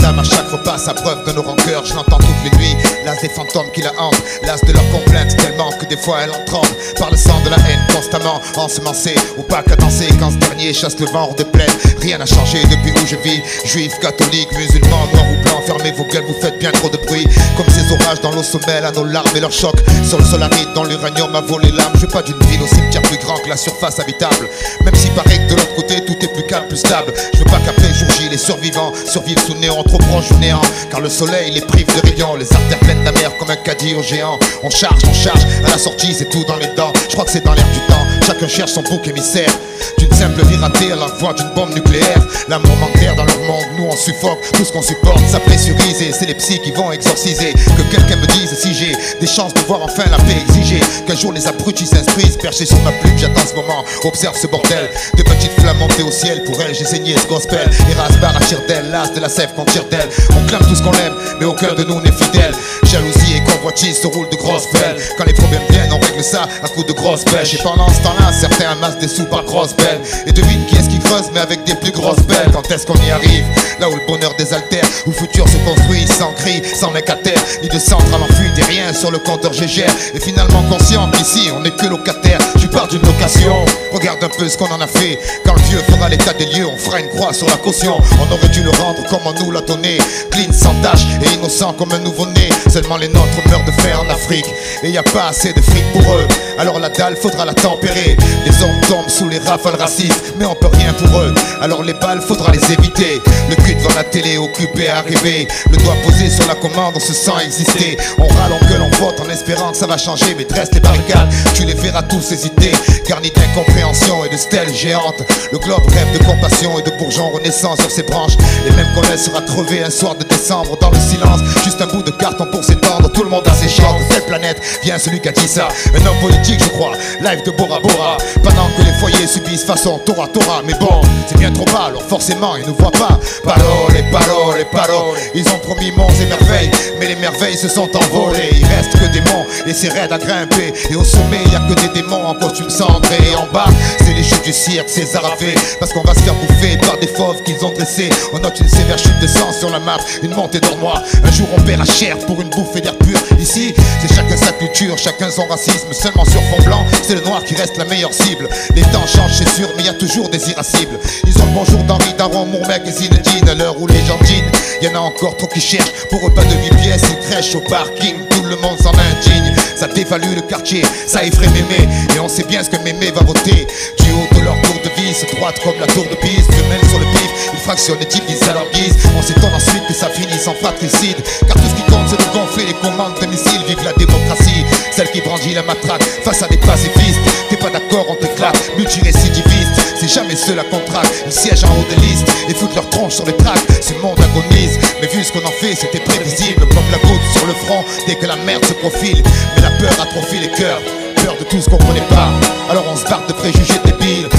D'âme à chaque repas sa preuve de nos rancœurs. Je l'entends toutes les nuits, l'as des fantômes qui la hantent. L'as de leurs complaintes tellement que des fois elle en tremble. Par le sang de la haine constamment ensemencé. Ou pas danser quand ce dernier chasse le vent hors de plaine. Rien n'a changé depuis où je vis. Juifs, catholiques, musulmans, noirs ou blancs. Fermez vos gueules, vous faites bien trop de bruit. Comme ces orages dans l'eau sommeil à nos larmes et leurs chocs. Sur le sol aride, dans l'uranium a volé l'âme. Je veux pas d'une ville au cimetière plus grand que la surface habitable. Même si paraît que de l'autre côté tout est plus calme, plus stable. Je veux pas qu'après jour J, les survivants survivent sous trop proche du néant. Car le soleil les prive de rayons, les artères pleines d'amers comme un caddie au géant. On charge, on charge, à la sortie c'est tout dans les dents. Je crois que c'est dans l'air du temps, chacun cherche son bouc émissaire. D'une simple vie ratée à l'envoi d'une bombe nucléaire. L'amour manque dans leur monde, nous on suffoque. Tout ce qu'on supporte, ça pressurise et c'est les psys qui vont exorciser. Que quelqu'un me dise si j'ai des chances de voir enfin la paix exiger. Qu'un jour les abrutis s'instruisent, perchés sur ma plume, j'attends ce moment. Observe ce bordel, de petites flammes montées au ciel. Pour elle, j'ai saigné ce gospel. Erasbar à d'elle, l'as de la sève qu'on tire d'elle. On clame tout ce qu'on aime, mais aucun de nous n'est fidèle. Jalousie et convoitise se roulent de grosses belles. Quand les problèmes viennent, on règle ça à coups de grosses pêches. Et pendant ce temps-là, certains amassent des sous par grosses belles. Et devine qui est-ce qui creuse, mais avec des plus grosses belles. Quand est-ce qu'on y arrive? Là où le bonheur désaltère, où le futur se construit sans cri, sans mec à terre, ni de centrale en fuite et rien sur le compteur GGR. Et finalement conscient qu'ici, on n'est que locataire. Je pars d'une location, regarde un peu ce qu'on en a fait. Quand le vieux fera l'état des lieux, on fera une croix sur la caution. On aurait dû le rendre comme on nous l'a donné. Clean, sans tache et innocent comme un nouveau-né. Seulement les nôtres meurent de faim en Afrique. Et y a pas assez de fric pour eux. Alors la dalle, faudra la tempérer. Les hommes tombent sous les rafales racistes, mais on peut rien pour eux. Alors les balles, faudra les éviter. Le cul devant la télé, occupé à rêver. Le doigt posé sur la commande, on se sent exister. On râle, on gueule, on vote en espérant que ça va changer. Mais dresse les barricades, tu les verras tous hésiter. Garnis d'incompréhension et de stèles géantes. Le globe rêve de compassion et de bourgeons renaissance sur ses branches. Les mêmes qu'on laissera crever un soir de décembre dans le silence. Juste un bout de carton pour s'étendre. Tout le monde a ses chances. Cette planète vient celui qui a dit ça. Un homme politique, je crois. Live de Bora Bora. Pendant que les foyers subissent façon Tora Tora. Mais bon, c'est bien trop bas, alors forcément ils ne voient pas. Parole parole parole. Ils ont promis monts et merveilles. Mais les merveilles se sont envolées. Il reste que des monts et c'est raide à grimper. Et au sommet, y a que des démons en costume cendré. Et en bas, c'est les chutes du cirque, c'est Zarafé. Parce qu'on va se faire bouffer par des fauves qu'ils ont dressés. On note une sévère chute de sang sur la map, une montée d'ormois. Un jour on perd à chair pour une bouffée d'air pur. Ici, c'est chacun sa culture, chacun son racisme. Seulement sur fond blanc, c'est le noir qui reste la meilleure cible. Les temps changent, c'est sûr, mais y a toujours des irascibles. Ils ont le bonjour d'Henri Daron, Mourmec et Zinedine. À l'heure où les gens dînent, y en a encore trop qui cherchent pour eux pas de 8 pièces, ils crèchent au parking, tout le monde s'en indigne. Ça dévalue le quartier, ça effraie mémé, et on sait bien ce que mémé va voter. Du haut de leur vis, droite comme la tour de piste, femelle sur le pif, ils fractionnent et divisent à leur guise. On s'étonne ensuite que ça finisse en fratricide, car tout ce qui compte c'est de gonfler les commandes de missiles, vive la démocratie, celle qui brandit la matraque face à des pacifistes. T'es pas d'accord, on t'éclate, multirécidiviste, c'est jamais ceux la contract, ils siègent en haut des listes et foutent leur tronche sur les tracts. Ce monde agonise, mais vu ce qu'on en fait, c'était prévisible, comme la goutte sur le front dès que la merde se profile. Mais la peur atrophie les cœurs, peur de tout ce qu'on connaît pas. Alors on se barre de préjugés débiles, les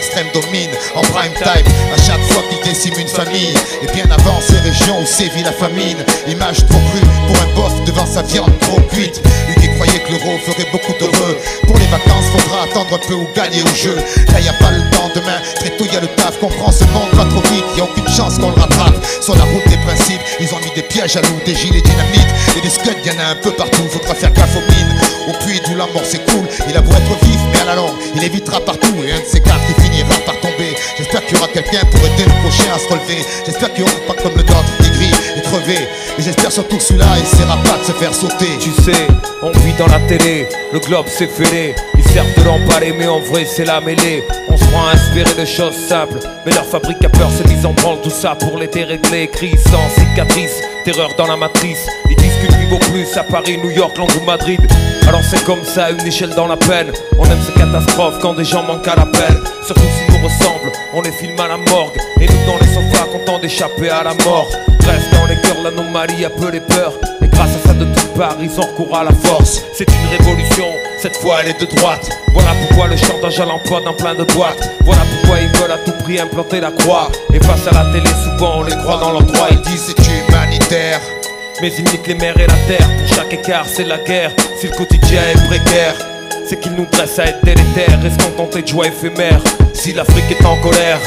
extrêmes dominent. En prime time, à chaque fois qu'ils déciment une famille, et bien avant ces régions où sévit la famine. Image trop crue pour un bof devant sa viande trop cuite. Qui croyait que l'euro ferait beaucoup d'heureux. Pour les vacances, faudra attendre un peu ou gagner au jeu. Là y a pas le temps demain, très tôt y a le taf. Comprends ce monde va trop vite, y a aucune chance qu'on le rattrape. Sur la route des principes, ils ont mis des pièges à loup, des gilets dynamites et des scuds, y en a un peu partout. Faudra faire gaffe aux mines. Au puits d'où la mort il a beau être vif, mais à la longue, il évitera partout. Et un de ces quatre, il finira par tomber. J'espère qu'il y aura quelqu'un pour aider le prochain à se relever. J'espère qu'il y aura pas comme le nôtre, et j'espère surtout que celui-là essaiera pas de se faire sauter. Tu sais, on vit dans la télé, le globe s'est fêlé. Ils servent de l'emballer, mais en vrai c'est la mêlée. On se prend à inspirer de choses simples, mais leur fabrique a peur, mise en branle tout ça pour les dérégler. Crise sans cicatrice, terreur dans la matrice. Ils disent qu'une vie vaut plus à Paris, New York, Londres ou Madrid. Alors c'est comme ça, une échelle dans la peine. On aime ces catastrophes quand des gens manquent à l'appel. Surtout s'ils nous ressemblent, on les filme à la morgue. Et nous dans les sofas, contents d'échapper à la mort. Bref, dans les cœurs, l'anomalie appelée peur. Et grâce à ça, de toutes parts, ils ont recours à la force. C'est une révolution, cette fois elle est de droite. Voilà pourquoi le chantage à l'emploi dans plein de boîtes. Voilà pourquoi ils veulent à tout prix implanter la croix. Et face à la télé, souvent on les croit dans leur droit. Ils disent c'est humanitaire. Mais ils niquent les mers et la terre. Pour chaque écart, c'est la guerre. Si le quotidien est précaire, c'est qu'ils nous dressent à être délétères et se contenter de joie éphémère? Si l'Afrique est en colère,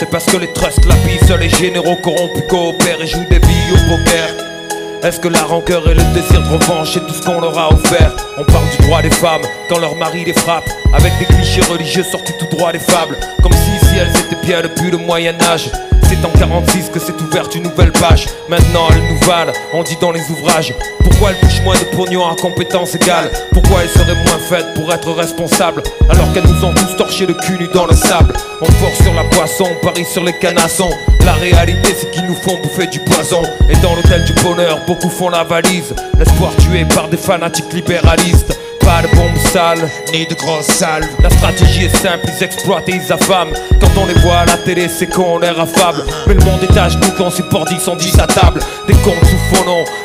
c'est parce que les trusts la pissent, les généraux corrompus coopèrent et jouent des billes au poker. Est-ce que la rancœur et le désir de revanche c'est tout ce qu'on leur a offert? On parle du droit des femmes quand leur mari les frappe. Avec des clichés religieux sortis tout droit des fables. Comme si, si elles étaient bien depuis le Moyen-Âge c'est en 46 que s'est ouverte une nouvelle page. Maintenant, elles nous valent, on dit dans les ouvrages. Pourquoi elles touchent moins de pognon à compétences égales? Pourquoi elles seraient moins faites pour être responsables Alors qu'elles nous ont tous torché le cul nu dans le sable On force sur la poisson, on parie sur les canassons. La réalité, c'est qu'ils nous font bouffer du poison. Et dans l'hôtel du bonheur, beaucoup font la valise. L'espoir tué par des fanatiques libéralistes pas de bombes sales, ni de grosses salles. La stratégie est simple, ils exploitent et ils affament. Quand on les voit à la télé, c'est qu'on l'air affable. Mais le monde est à genoux quand 10 sont 10 à table. Des comptes sous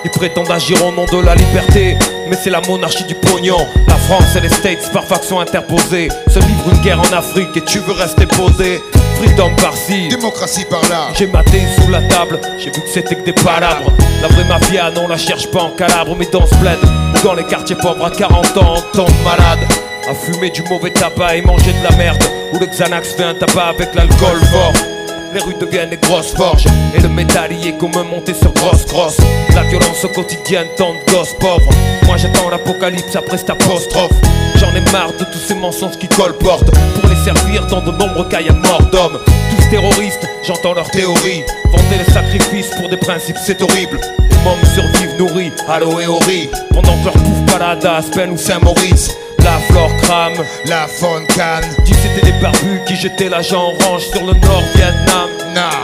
ils prétendent agir au nom de la liberté. Mais c'est la monarchie du pognon. La France et les States par faction interposée se livrent une guerre en Afrique et tu veux rester posé. Freedom par-ci, démocratie par-là. J'ai maté sous la table, j'ai vu que c'était que des palabres. La vraie mafia, non, la cherche pas en calabre, mais dans ce bled. Dans les quartiers pauvres à 40 ans, on tombe malade. À fumer du mauvais tabac et manger de la merde. Où le Xanax fait un tabac avec l'alcool fort. Les rues deviennent des grosses forges Et le métallier comme monter sur grosse grosse La violence quotidienne tant de gosses pauvres Moi j'attends l'apocalypse après cette apostrophe J'en ai marre de tous ces mensonges qui colportent Pour servir dans de nombreux cas y'a mort d'hommes. Tous terroristes, j'entends leurs théories Vanter les sacrifices pour des principes c'est horrible. Les survivent nourris, allo et ori Pendant que leur bouffe à Aspen ou Saint-Maurice. La flore crame, la faune canne. Dis c'était des barbus qui jetaient l'agent orange sur le nord Vietnam.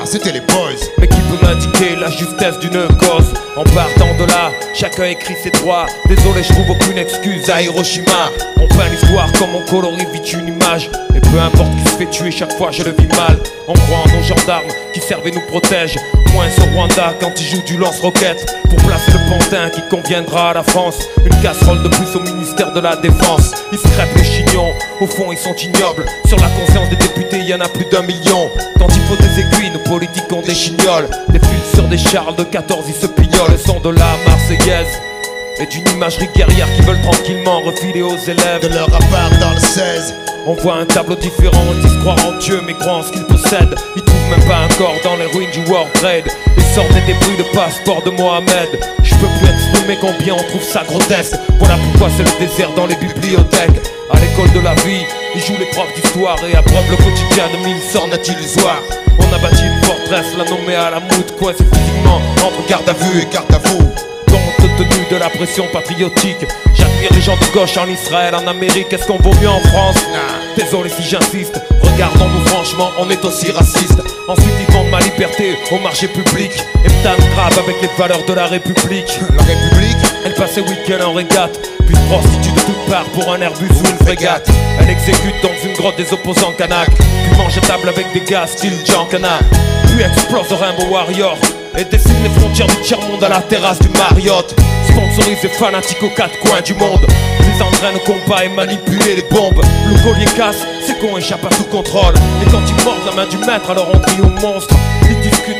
C'était les boys. Mais qui peut m'indiquer la justesse d'une cause? En partant de là, chacun écrit ses droits. Désolé, je trouve aucune excuse à Hiroshima. On peint l'histoire comme on colorie vite une image. Et peu importe qui se fait tuer, chaque fois je le vis mal. On croit en nos gendarmes qui servent et nous protègent. Moins au Rwanda quand ils jouent du lance-roquette. Pour placer le pantin qui conviendra à la France. Une casserole de plus au ministère de la Défense. Ils se les chignons, au fond ils sont ignobles. Sur la conscience des députés, il y en a plus d'un million. Quand il faut des aiguilles, nos politiques ont des chignoles. Des fils sur des charles de 14, ils se pignolent. Le son de la Marseillaise. Et d'une imagerie guerrière qui veulent tranquillement refiler aux élèves de leur appart dans le 16. On voit un tableau différent, ils disent croire en Dieu mais croient en ce qu'ils possèdent. Ils trouvent même pas un corps dans les ruines du World Trade. Ils sortent des débris de passeport de Mohamed. Je peux plus exprimer combien on trouve ça grotesque. Voilà pourquoi c'est le désert dans les bibliothèques. L'école de la vie, jouent les profs d'histoire et abreuvent le quotidien de mille sorts illusoires. On a bâti une forteresse, la nommée à la moute, coincé physiquement entre garde à vue et garde à vous. Compte tenu de la pression patriotique, j'admire les gens de gauche en Israël, en Amérique. Est-ce qu'on vaut mieux en France? Désolé si j'insiste, regardons-nous franchement, on est aussi raciste. Ensuite, ils vendent ma liberté au marché public et me grave avec les valeurs de la République. La République Elle passait week-end en régate, puis se prostitue de toutes parts pour un Airbus ou une frégate. Elle exécute dans une grotte des opposants Kanak, puis mange à table avec des gars style Giancana, puis explose au Rainbow Warrior. Et dessine les frontières du tiers-monde à la terrasse du Marriott. Sponsorise et fanatique aux quatre coins du monde. Les entraîne au combat et manipuler les bombes. Le collier casse, c'est qu'on échappe à tout contrôle. Et quand ils mordent la main du maître, alors on crie au monstre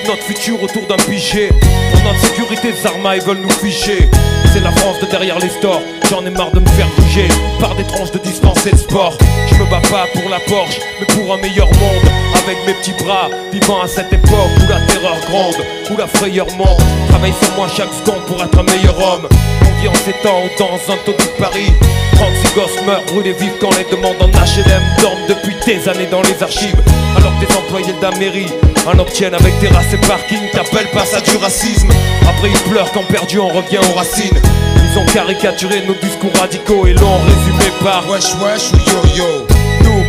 notre futur autour d'un pichet Pour notre sécurité, Zarma, ils veulent nous ficher C'est la France de derrière les stores. J'en ai marre de me faire bouger. Par des tranches de dispensés de sport. Je me bats pas pour la Porsche, mais pour un meilleur monde. Avec mes petits bras, vivant à cette époque où la terreur gronde Où la frayeur monte. Travaille sur moi chaque seconde pour être un meilleur homme. On vit en ces temps dans un taux de Paris. 36 gosses meurent brûlés vifs quand les demandes en HLM dorment depuis des années dans les archives. Alors que des employés de la mairie en obtiennent avec terrasse et parking T'appelles pas ça du racisme. Après ils pleurent quand perdu on revient aux racines. Ils ont caricaturé nos discours radicaux et l'ont résumé par Wesh wesh ou yo yo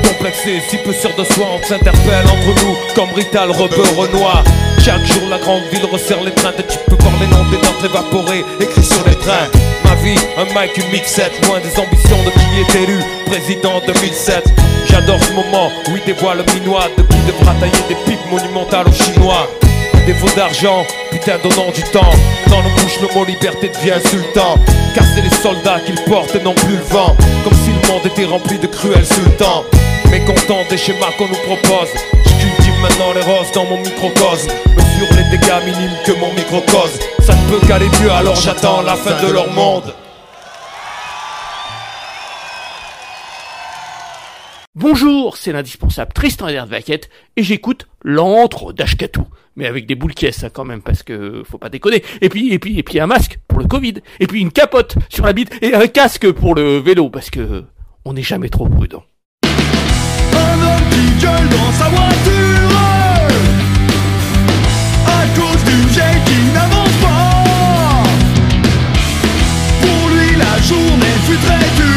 Nous complexés, si peu sûrs de soi On s'interpelle entre nous comme Rital, Rebeu, Renoir. Chaque jour la grande ville resserre les trains. Tu peux voir les noms des notes évaporés Écrits sur les trains? Ma vie, un mic, une mixette Loin des ambitions de qui est élu Président 2007 J'adore ce moment où il dévoile le minois De qui devra tailler des pipes monumentales aux Chinois. Défaut d'argent, putain donnant du temps. Dans nos bouches le mot liberté devient insultant. Car c'est les soldats qu'ils portent et non plus le vent Comme si le monde était rempli de cruels sultans Mécontent des schémas qu'on nous propose Je cultive maintenant les roses dans mon microcosme Mesure les dégâts minimes que mon micro cause Ça ne peut qu'aller mieux alors j'attends la fin de leur monde Bonjour, c'est l'indispensable Tristan Vaquette et j'écoute l'antre d'Ashkatou. Mais avec des boules caisses quand même parce que faut pas déconner. Et puis et puis et puis un masque pour le Covid et puis une capote sur la bite et un casque pour le vélo parce que on n'est jamais trop prudent. Dans sa voiture. À cause d'une vieille qui n'avance pas. Pour lui la journée fut très dure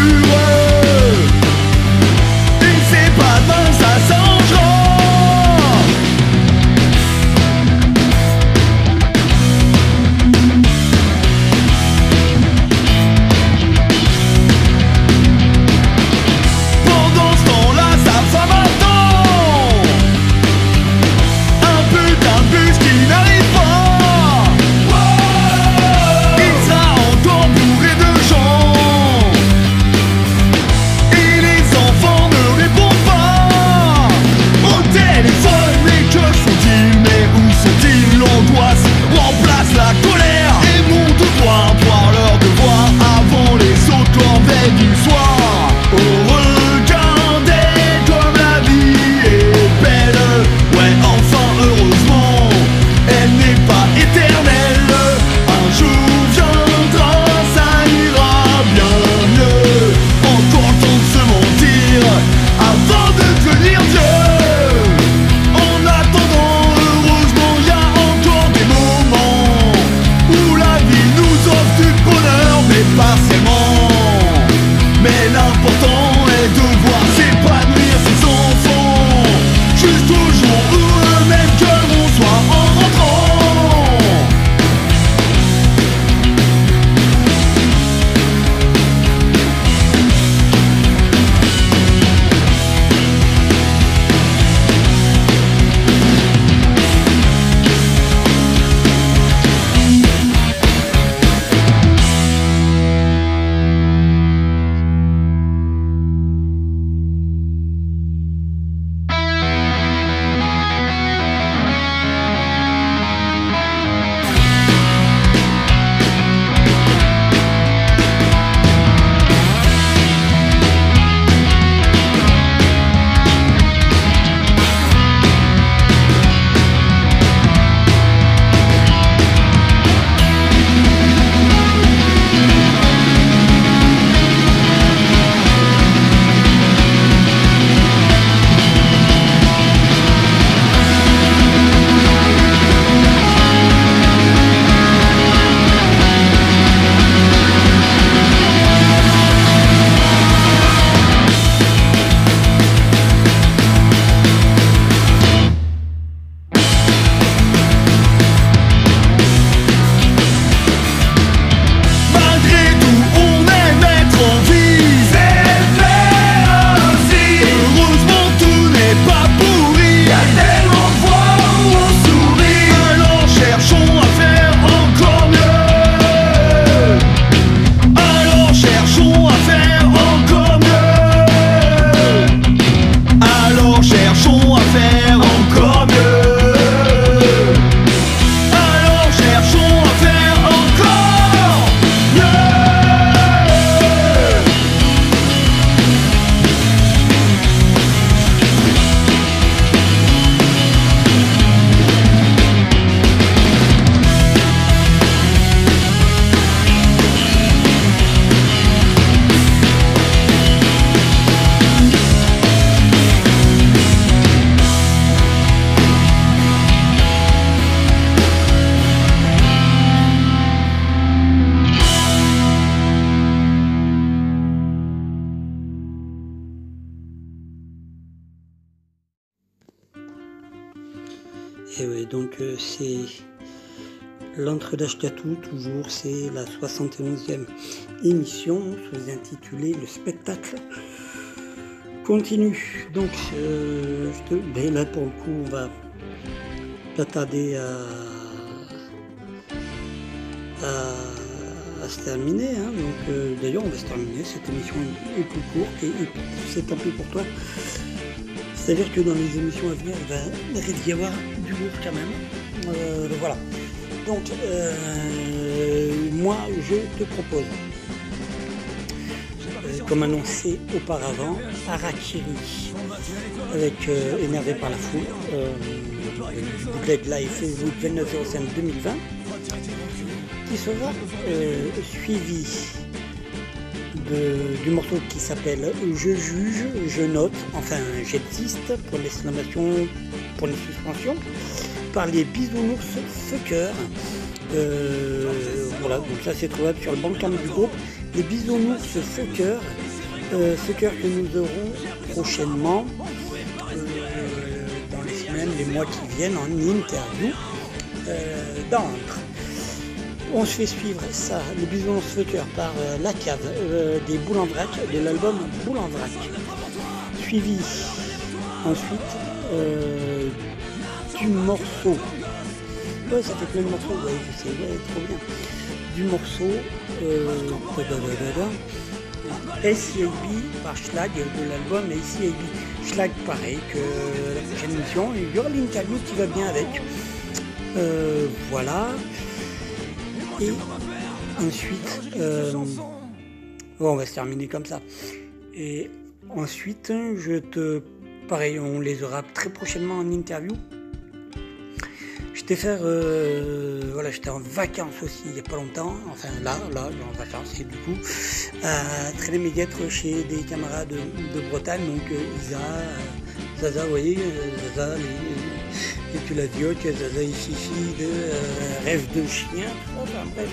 toujours, c'est la 71e émission, sous-intitulée Le spectacle continue. Donc, euh, je te- ben là pour le coup, on va pas tarder à, se terminer. hein. Donc, euh, d'ailleurs, on va se terminer. Cette émission est plus courte et, c'est tant pis pour toi. C'est-à-dire que dans les émissions à venir, il va d'y avoir du lourd quand même. Euh, voilà. Donc, euh, moi, je te propose, euh, comme annoncé auparavant, Harakiri, avec euh, Énervé par la foule, bootleg live Facebook 29 05 2020, qui sera suivi de- du morceau qui s'appelle Je juge, je note, enfin j'existe pour l'exclamation, pour les suspensions, les bisounours fuckers. Euh, voilà, donc ça c'est trouvable sur le bandcamp du groupe. Les bisounours fuckers, euh, que nous aurons prochainement euh, dans les semaines, les mois qui viennent en interview euh, d'entre. On se fait suivre ça, le bison fucker par euh, la cave des boules en vrac, de l'album Boule en vrac. Suivi ensuite du morceau. Ouais, ça fait plein ouais, ouais, trop bien. Du morceau euh, par Schlag de l'album SCIB. Schlag pareil que la prochaine émission. Il y aura l'interview qui va bien avec. Euh, voilà. Et ensuite, euh, bon, on va se terminer comme ça. Et ensuite, je te, pareil, on les aura très prochainement en interview. Euh, j'étais en vacances aussi il n'y a pas longtemps. Enfin là, là, en vacances et du coup, à traîner mes guêtres chez des camarades de, Bretagne, donc euh, Isa, euh, Zaza, vous voyez, euh, Zaza, les, les Tulavioc, Zaza et Fifi, de euh, Rêve de chien, enfin bref.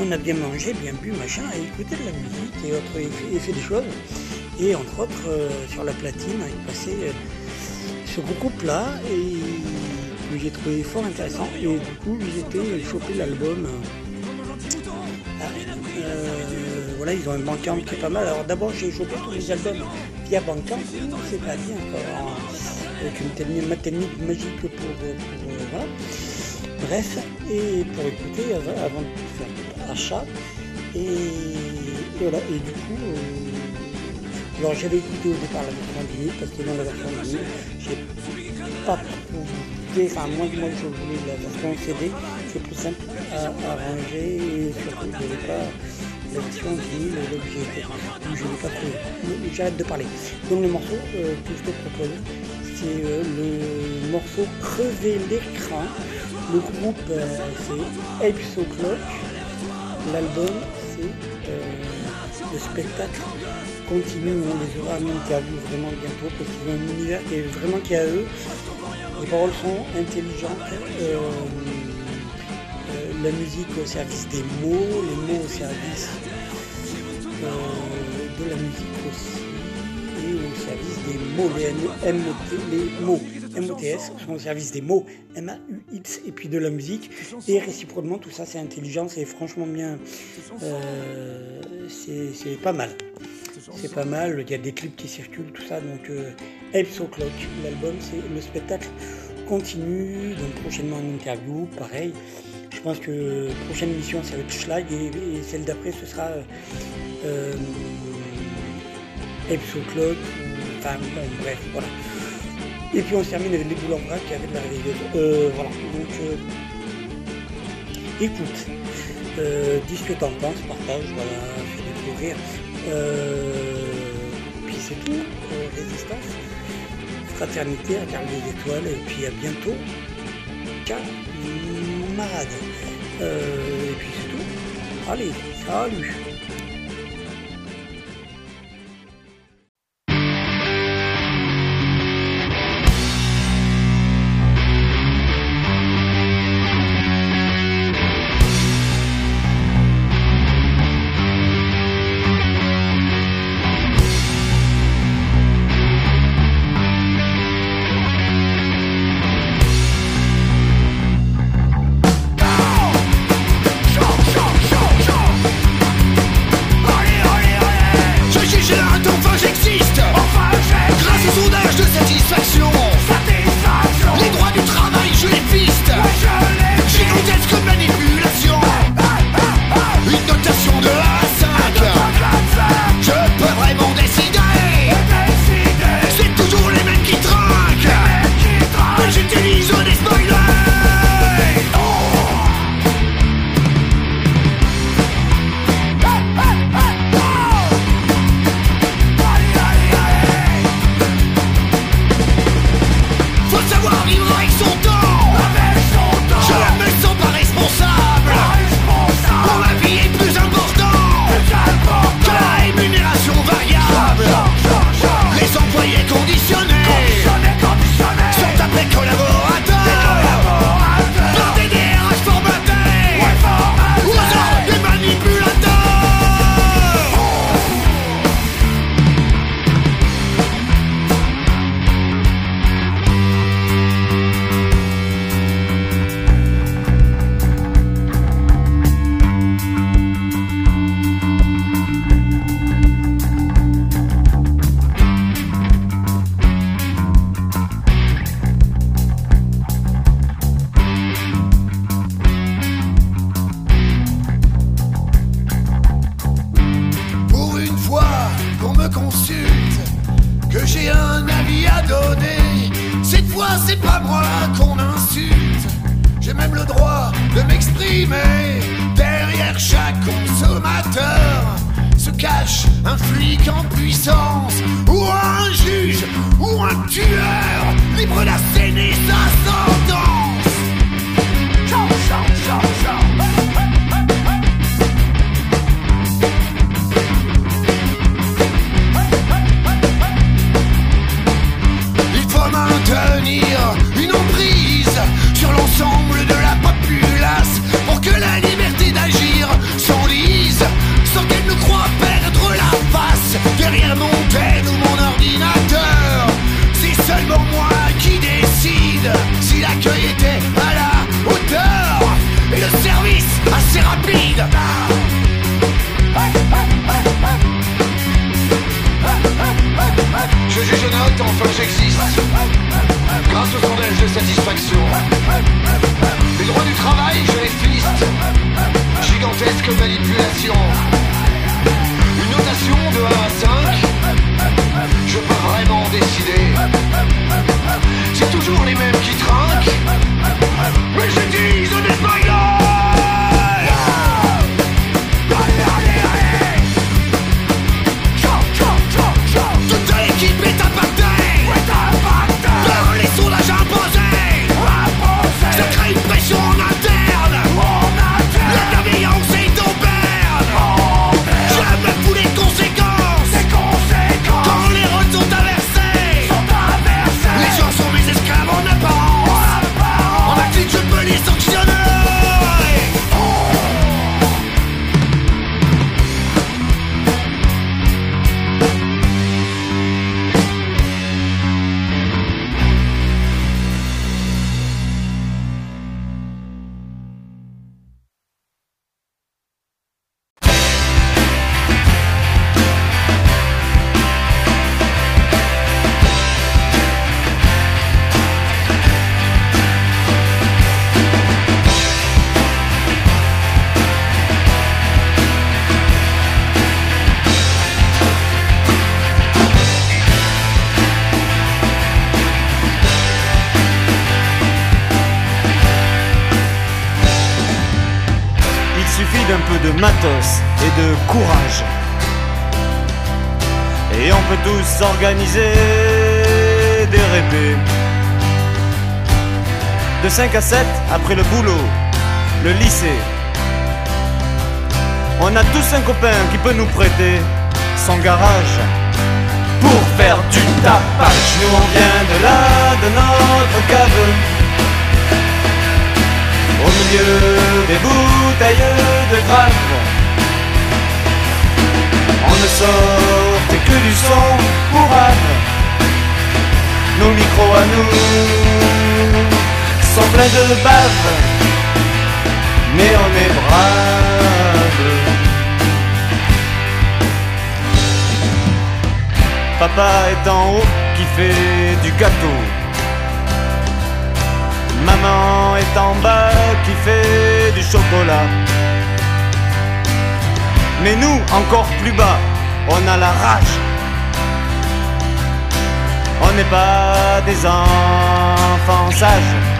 On a bien mangé, bien bu, machin, et écouté de la musique et autres, et fait, des choses. Et entre autres, euh, sur la platine, il passait euh, ce groupe-là, et j'ai trouvé fort intéressant. Et du coup, été choper l'album. euh, euh, voilà, ils ont un Bandcamp qui est pas mal. Alors d'abord, j'ai chopé tous les albums via Bandcamp. C'est pas bien, quoi. En- Avec une technique, ma technique magique pour, euh, voilà. Bref, et pour écouter av- avant de faire achat. Et, voilà, et du coup, euh, alors j'avais écouté au départ la version parce que dans la version j'ai pas enfin moi, je voulais la version CD, c'est plus simple à, à ranger et surtout je n'avais pas la version vinyle donc je n'ai pas trouvé. J'arrête de parler. Donc le morceau euh, que je te propose, c'est euh, le morceau Crever l'écran. Le groupe euh, c'est Apes O'Clock. L'album c'est le spectacle continue. On les aura en interview vraiment bientôt parce qu'ils ont un univers qui est vraiment qui à eux. Les paroles sont intelligentes. euh, euh, la musique au service des mots, les mots au service euh, de la musique aussi et au service des mots, les, M- les mots MOTS sont au service des mots M-A-U-X et puis de la musique et réciproquement tout ça c'est intelligent, c'est franchement bien, c'est pas mal. C'est pas mal, il y a des clips qui circulent, tout ça, donc euh, Apes O'Clock, l'album, c'est le spectacle continue, donc prochainement en interview, pareil. Je pense que prochaine émission ça va être Schlag et, celle d'après ce sera euh, euh, Apes O'Clock, ou- enfin bref, voilà. Et puis on se termine avec les boules en vrac avec la réveilleuse. Euh, voilà, donc euh, écoute, euh, dis ce que t'en penses, partage, voilà, fais découvrir. Euh, puis c'est tout, euh, résistance, fraternité, regarde les étoiles, et puis à bientôt. Camarades. Euh, et puis c'est tout. Allez, salut 5 à 7, après le boulot, le lycée. On a tous un copain qui peut nous prêter son garage pour faire du tapage. Nous on vient de là, de notre cave. Au milieu des bouteilles de grave On ne sortait que du son pour âme Nos micros à nous pleins de bave Mais on est brave Papa est en haut qui fait du gâteau Maman est en bas qui fait du chocolat. Mais nous, encore plus bas, on a la rage. On n'est pas des enfants sages.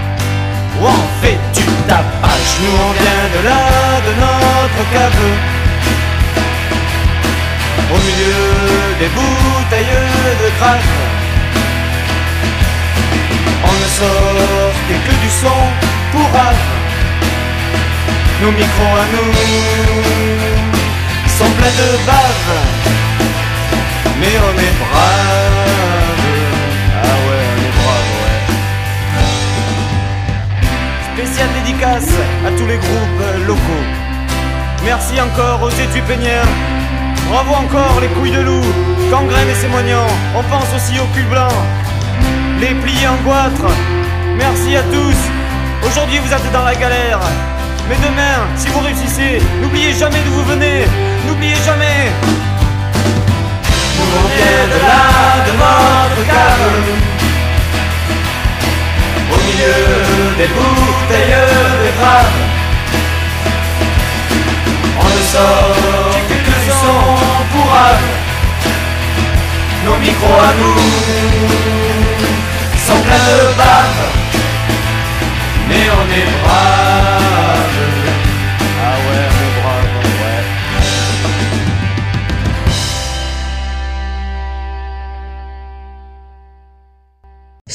Ou on fait du tapage. Nous, on vient de là, de notre cave. Au milieu des bouteilles de grave. On ne sortait que du son pour âme Nos micros à nous sont pleins de bave Mais on est brave Dédicace à tous les groupes locaux Merci encore aux études peignières Bravo encore les couilles de loup Gangrène et Sémoignant On pense aussi au cul blanc les pliés en goitre. Merci à tous. Aujourd'hui, vous êtes dans la galère. Mais demain, si vous réussissez, n'oubliez jamais d'où vous venez. N'oubliez jamais. Nous on vient de là, de cave. Des bouteilles de grave. On ne sort que du son pour. Nos micros à nous sont pleins de bave, mais on est brave.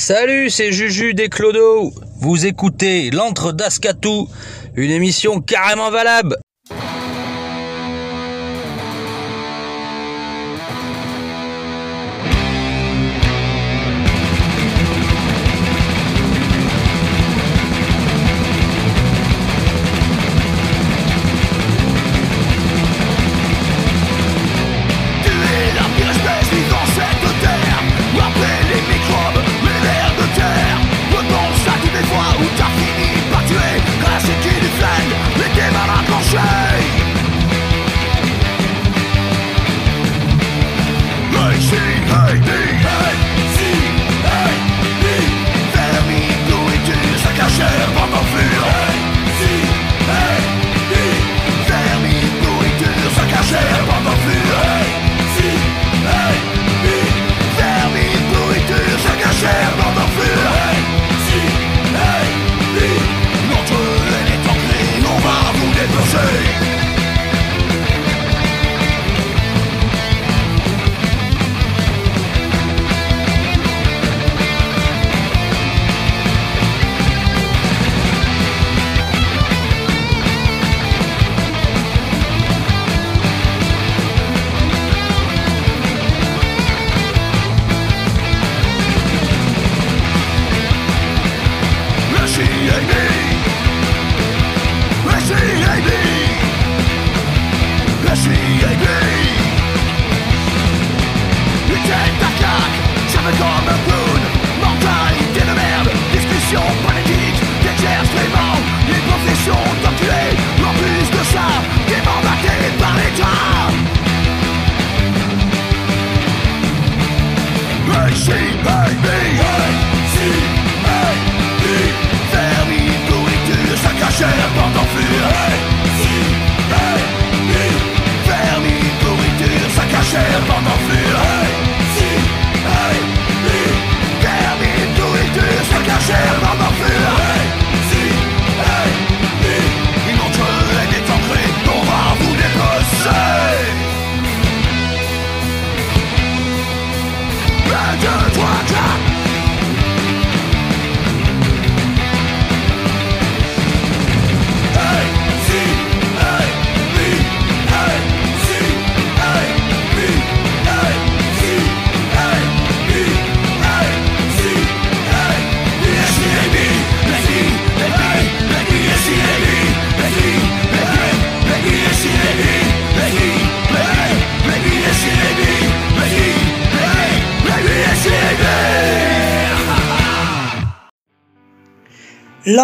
Salut, c'est Juju des Clodos. Vous écoutez L'Entre d'Ascatou, une émission carrément valable.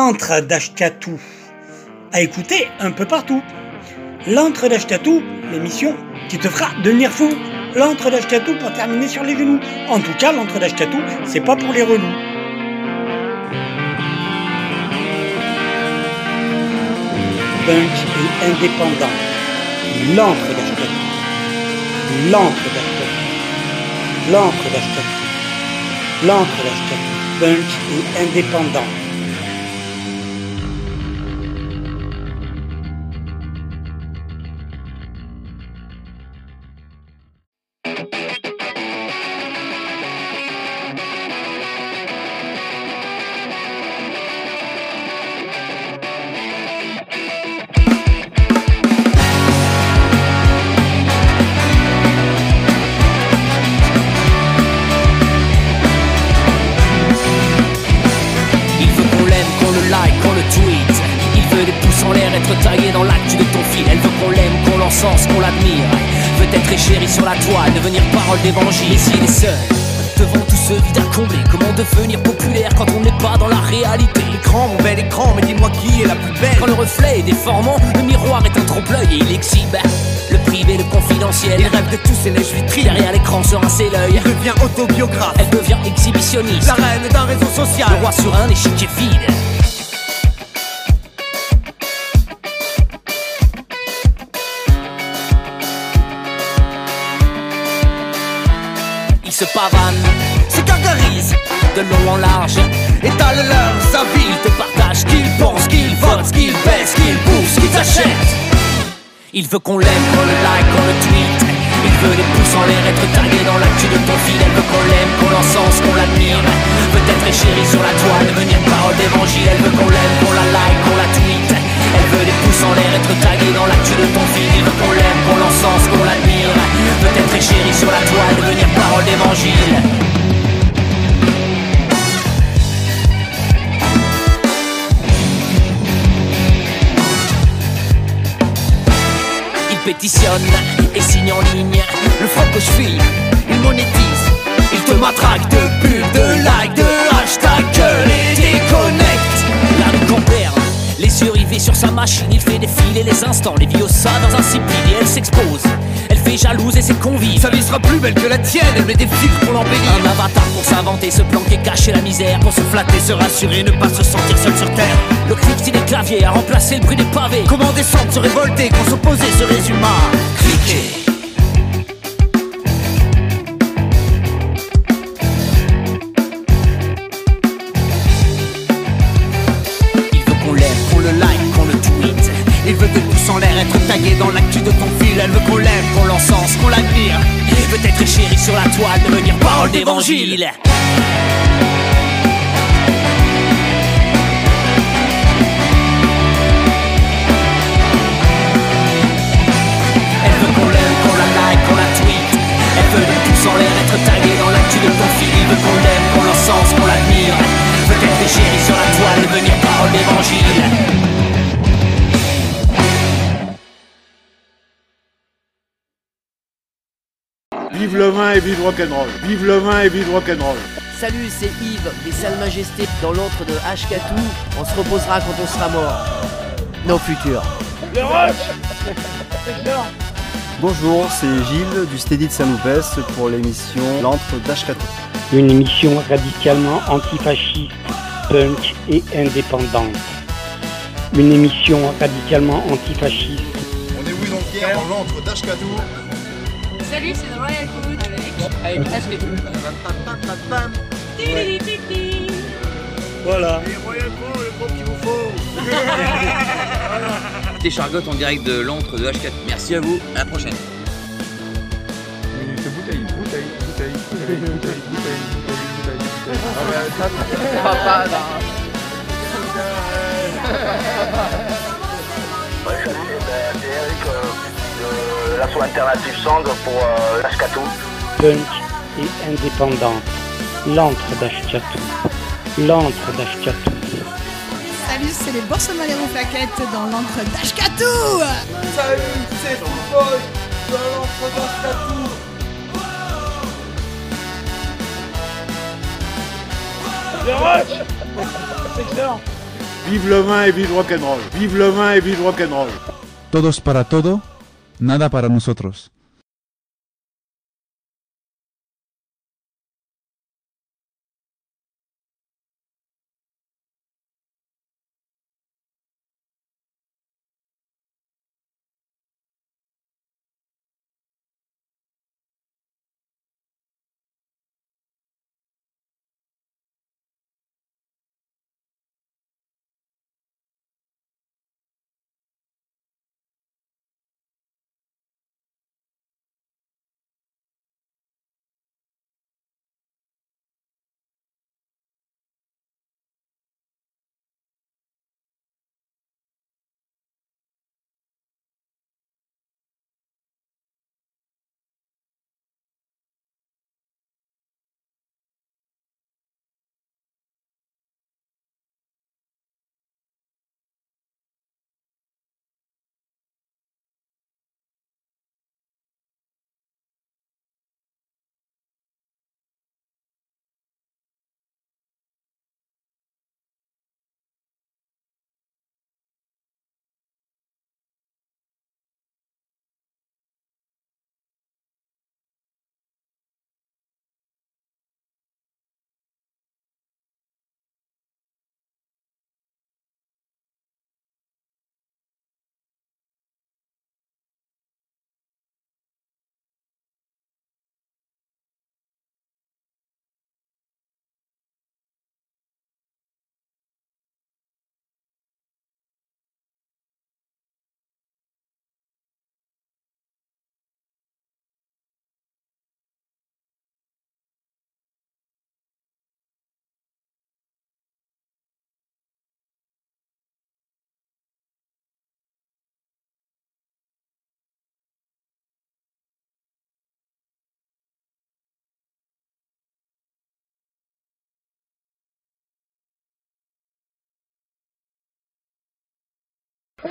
l'antre d'Ashkatou à écouter un peu partout. L'antre d'Ashkatou, l'émission qui te fera devenir fou. L'antre d'Ashkatou pour terminer sur les genoux. En tout cas, l'antre d'Ashkatou, c'est pas pour les relous. Punk et indépendant. L'antre d'Ashkatou. L'antre d'Ashkatou. L'antre d'Ashkatou. L'antre d'Ashkatou. Punk et indépendant. Le miroir est un trompe-l'œil et il exhibe le privé, le confidentiel. Il rêve de tous ses neiges vitrines. Derrière l'écran se rincer l'œil. Il devient autobiographe. Elle devient exhibitionniste. La reine d'un réseau social. Le roi sur un échiquier vide. Il se pavane, se gargarise de long en large, étale leur sa vie, ce qu'ils pensent, qu'ils votent, ce qu'ils paient, ce qu'ils bouffent, ce qu'ils achètent. Il veut qu'on l'aime, qu'on le like, qu'on le tweet. Il veut des pouces en l'air, être tagué dans l'actu de ton fil. Elle veut qu'on l'aime, qu'on l'encense, qu'on l'admire. Peut-être est chérie sur la toile, devenir parole d'évangile. Elle veut qu'on l'aime, qu'on la like, qu'on la tweet. Elle veut des pouces en l'air, être tagué dans l'actu de ton fil. Il veut qu'on l'aime, qu'on l'encense, qu'on l'admire. Peut-être est chérie sur la toile, devenir parole d'évangile. Pétitionne et signe en ligne le franc que je file. Il monétise, il te matraque de pubs, de likes, de hashtags, les déconnecte. La rue Camperne, les yeux rivés sur sa machine, il fait défiler les instants, les vies au dans un sipil et elle s'expose. Fait jalouse et ses convives. Sa vie sera plus belle que la tienne, elle met des filtres pour l'embellir. Un avatar pour s'inventer, se planquer, cacher la misère. Pour se flatter, se rassurer, ne pas se sentir seul sur terre. Le clic des claviers a remplacé le bruit des pavés. Comment descendre, se révolter, quand s'opposer se résume à cliquer. Peut-être chérie sur la toile, devenir parole d'évangile. Vin et vive rock'n'roll. Vive le vin et vive rock'n'roll. Salut, c'est Yves des Salles Majestés dans l'antre de Hkatou. On se reposera quand on sera mort. Nos futurs. Les roches Bonjour, c'est Gilles du Steady de Saint-Loupès pour l'émission L'antre d'Ashkatou. Une émission radicalement antifasciste, punk et indépendante. Une émission radicalement antifasciste. On est oui donc Pierre dans l'antre d'Ashkatou. Salut, c'est Royal Food avec. Voilà. Les Royal Food, le groupe qu'il vous faut. C'était Chargotte en direct de l'antre de H4. Merci à vous, à la prochaine. Minute bouteille, bouteille, bouteille, bouteille, bouteille, bouteille, bouteille, bouteille. Ah ouais, ça, Papa, là. Ouais, salut, c'est Eric euh, de l'asso Alternative pour euh, l'Ashkatou. Punk et indépendante. L'antre d'Ashkatou. L'antre d'Ashkatou. Salut, c'est les Boursemaleros Plaquettes dans l'encre d'Ashkatou Salut, c'est Football dans l'entre d'Ashkatou. C'est excellent Vive le vin et vive rock'n'roll. Vive le vin et vive rock'n'roll. Todos para todo, nada para nosotros.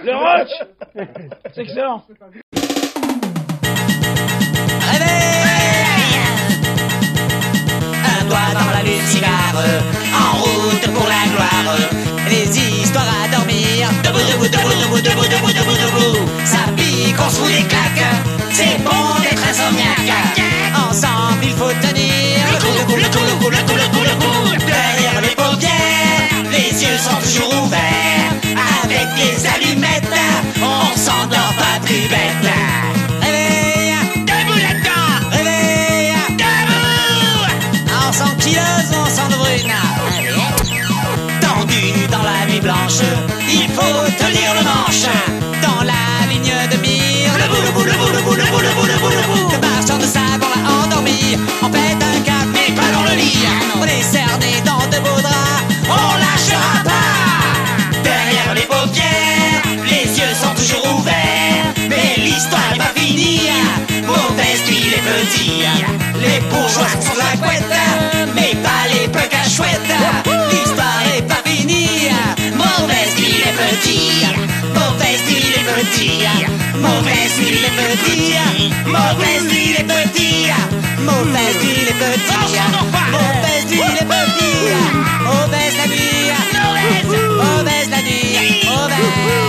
Le roach C'est excellent Un doigt dans la lune cigare, en route pour la gloire. Les histoires à dormir, debout, debout, debout, debout, debout, debout, debout, debout. Ça pique, on se fout des claques, c'est bon d'être insomniaque. Ensemble, il faut tenir le coup, le coup, le coup, le coup, le coup, le coup, le coup. Derrière les paupières, les yeux sont toujours ouverts. bourgeoisie, les bourgeois sont la couette, mais pas les pecs à chouette. L'histoire est pas finie, mauvaise vie les petits, mauvaise vie les petits, mauvaise vie les petits, mauvaise vie les petits, mauvaise vie les petits, mauvaise vie les petits, mauvaise la vie, mauvaise la vie, mauvaise.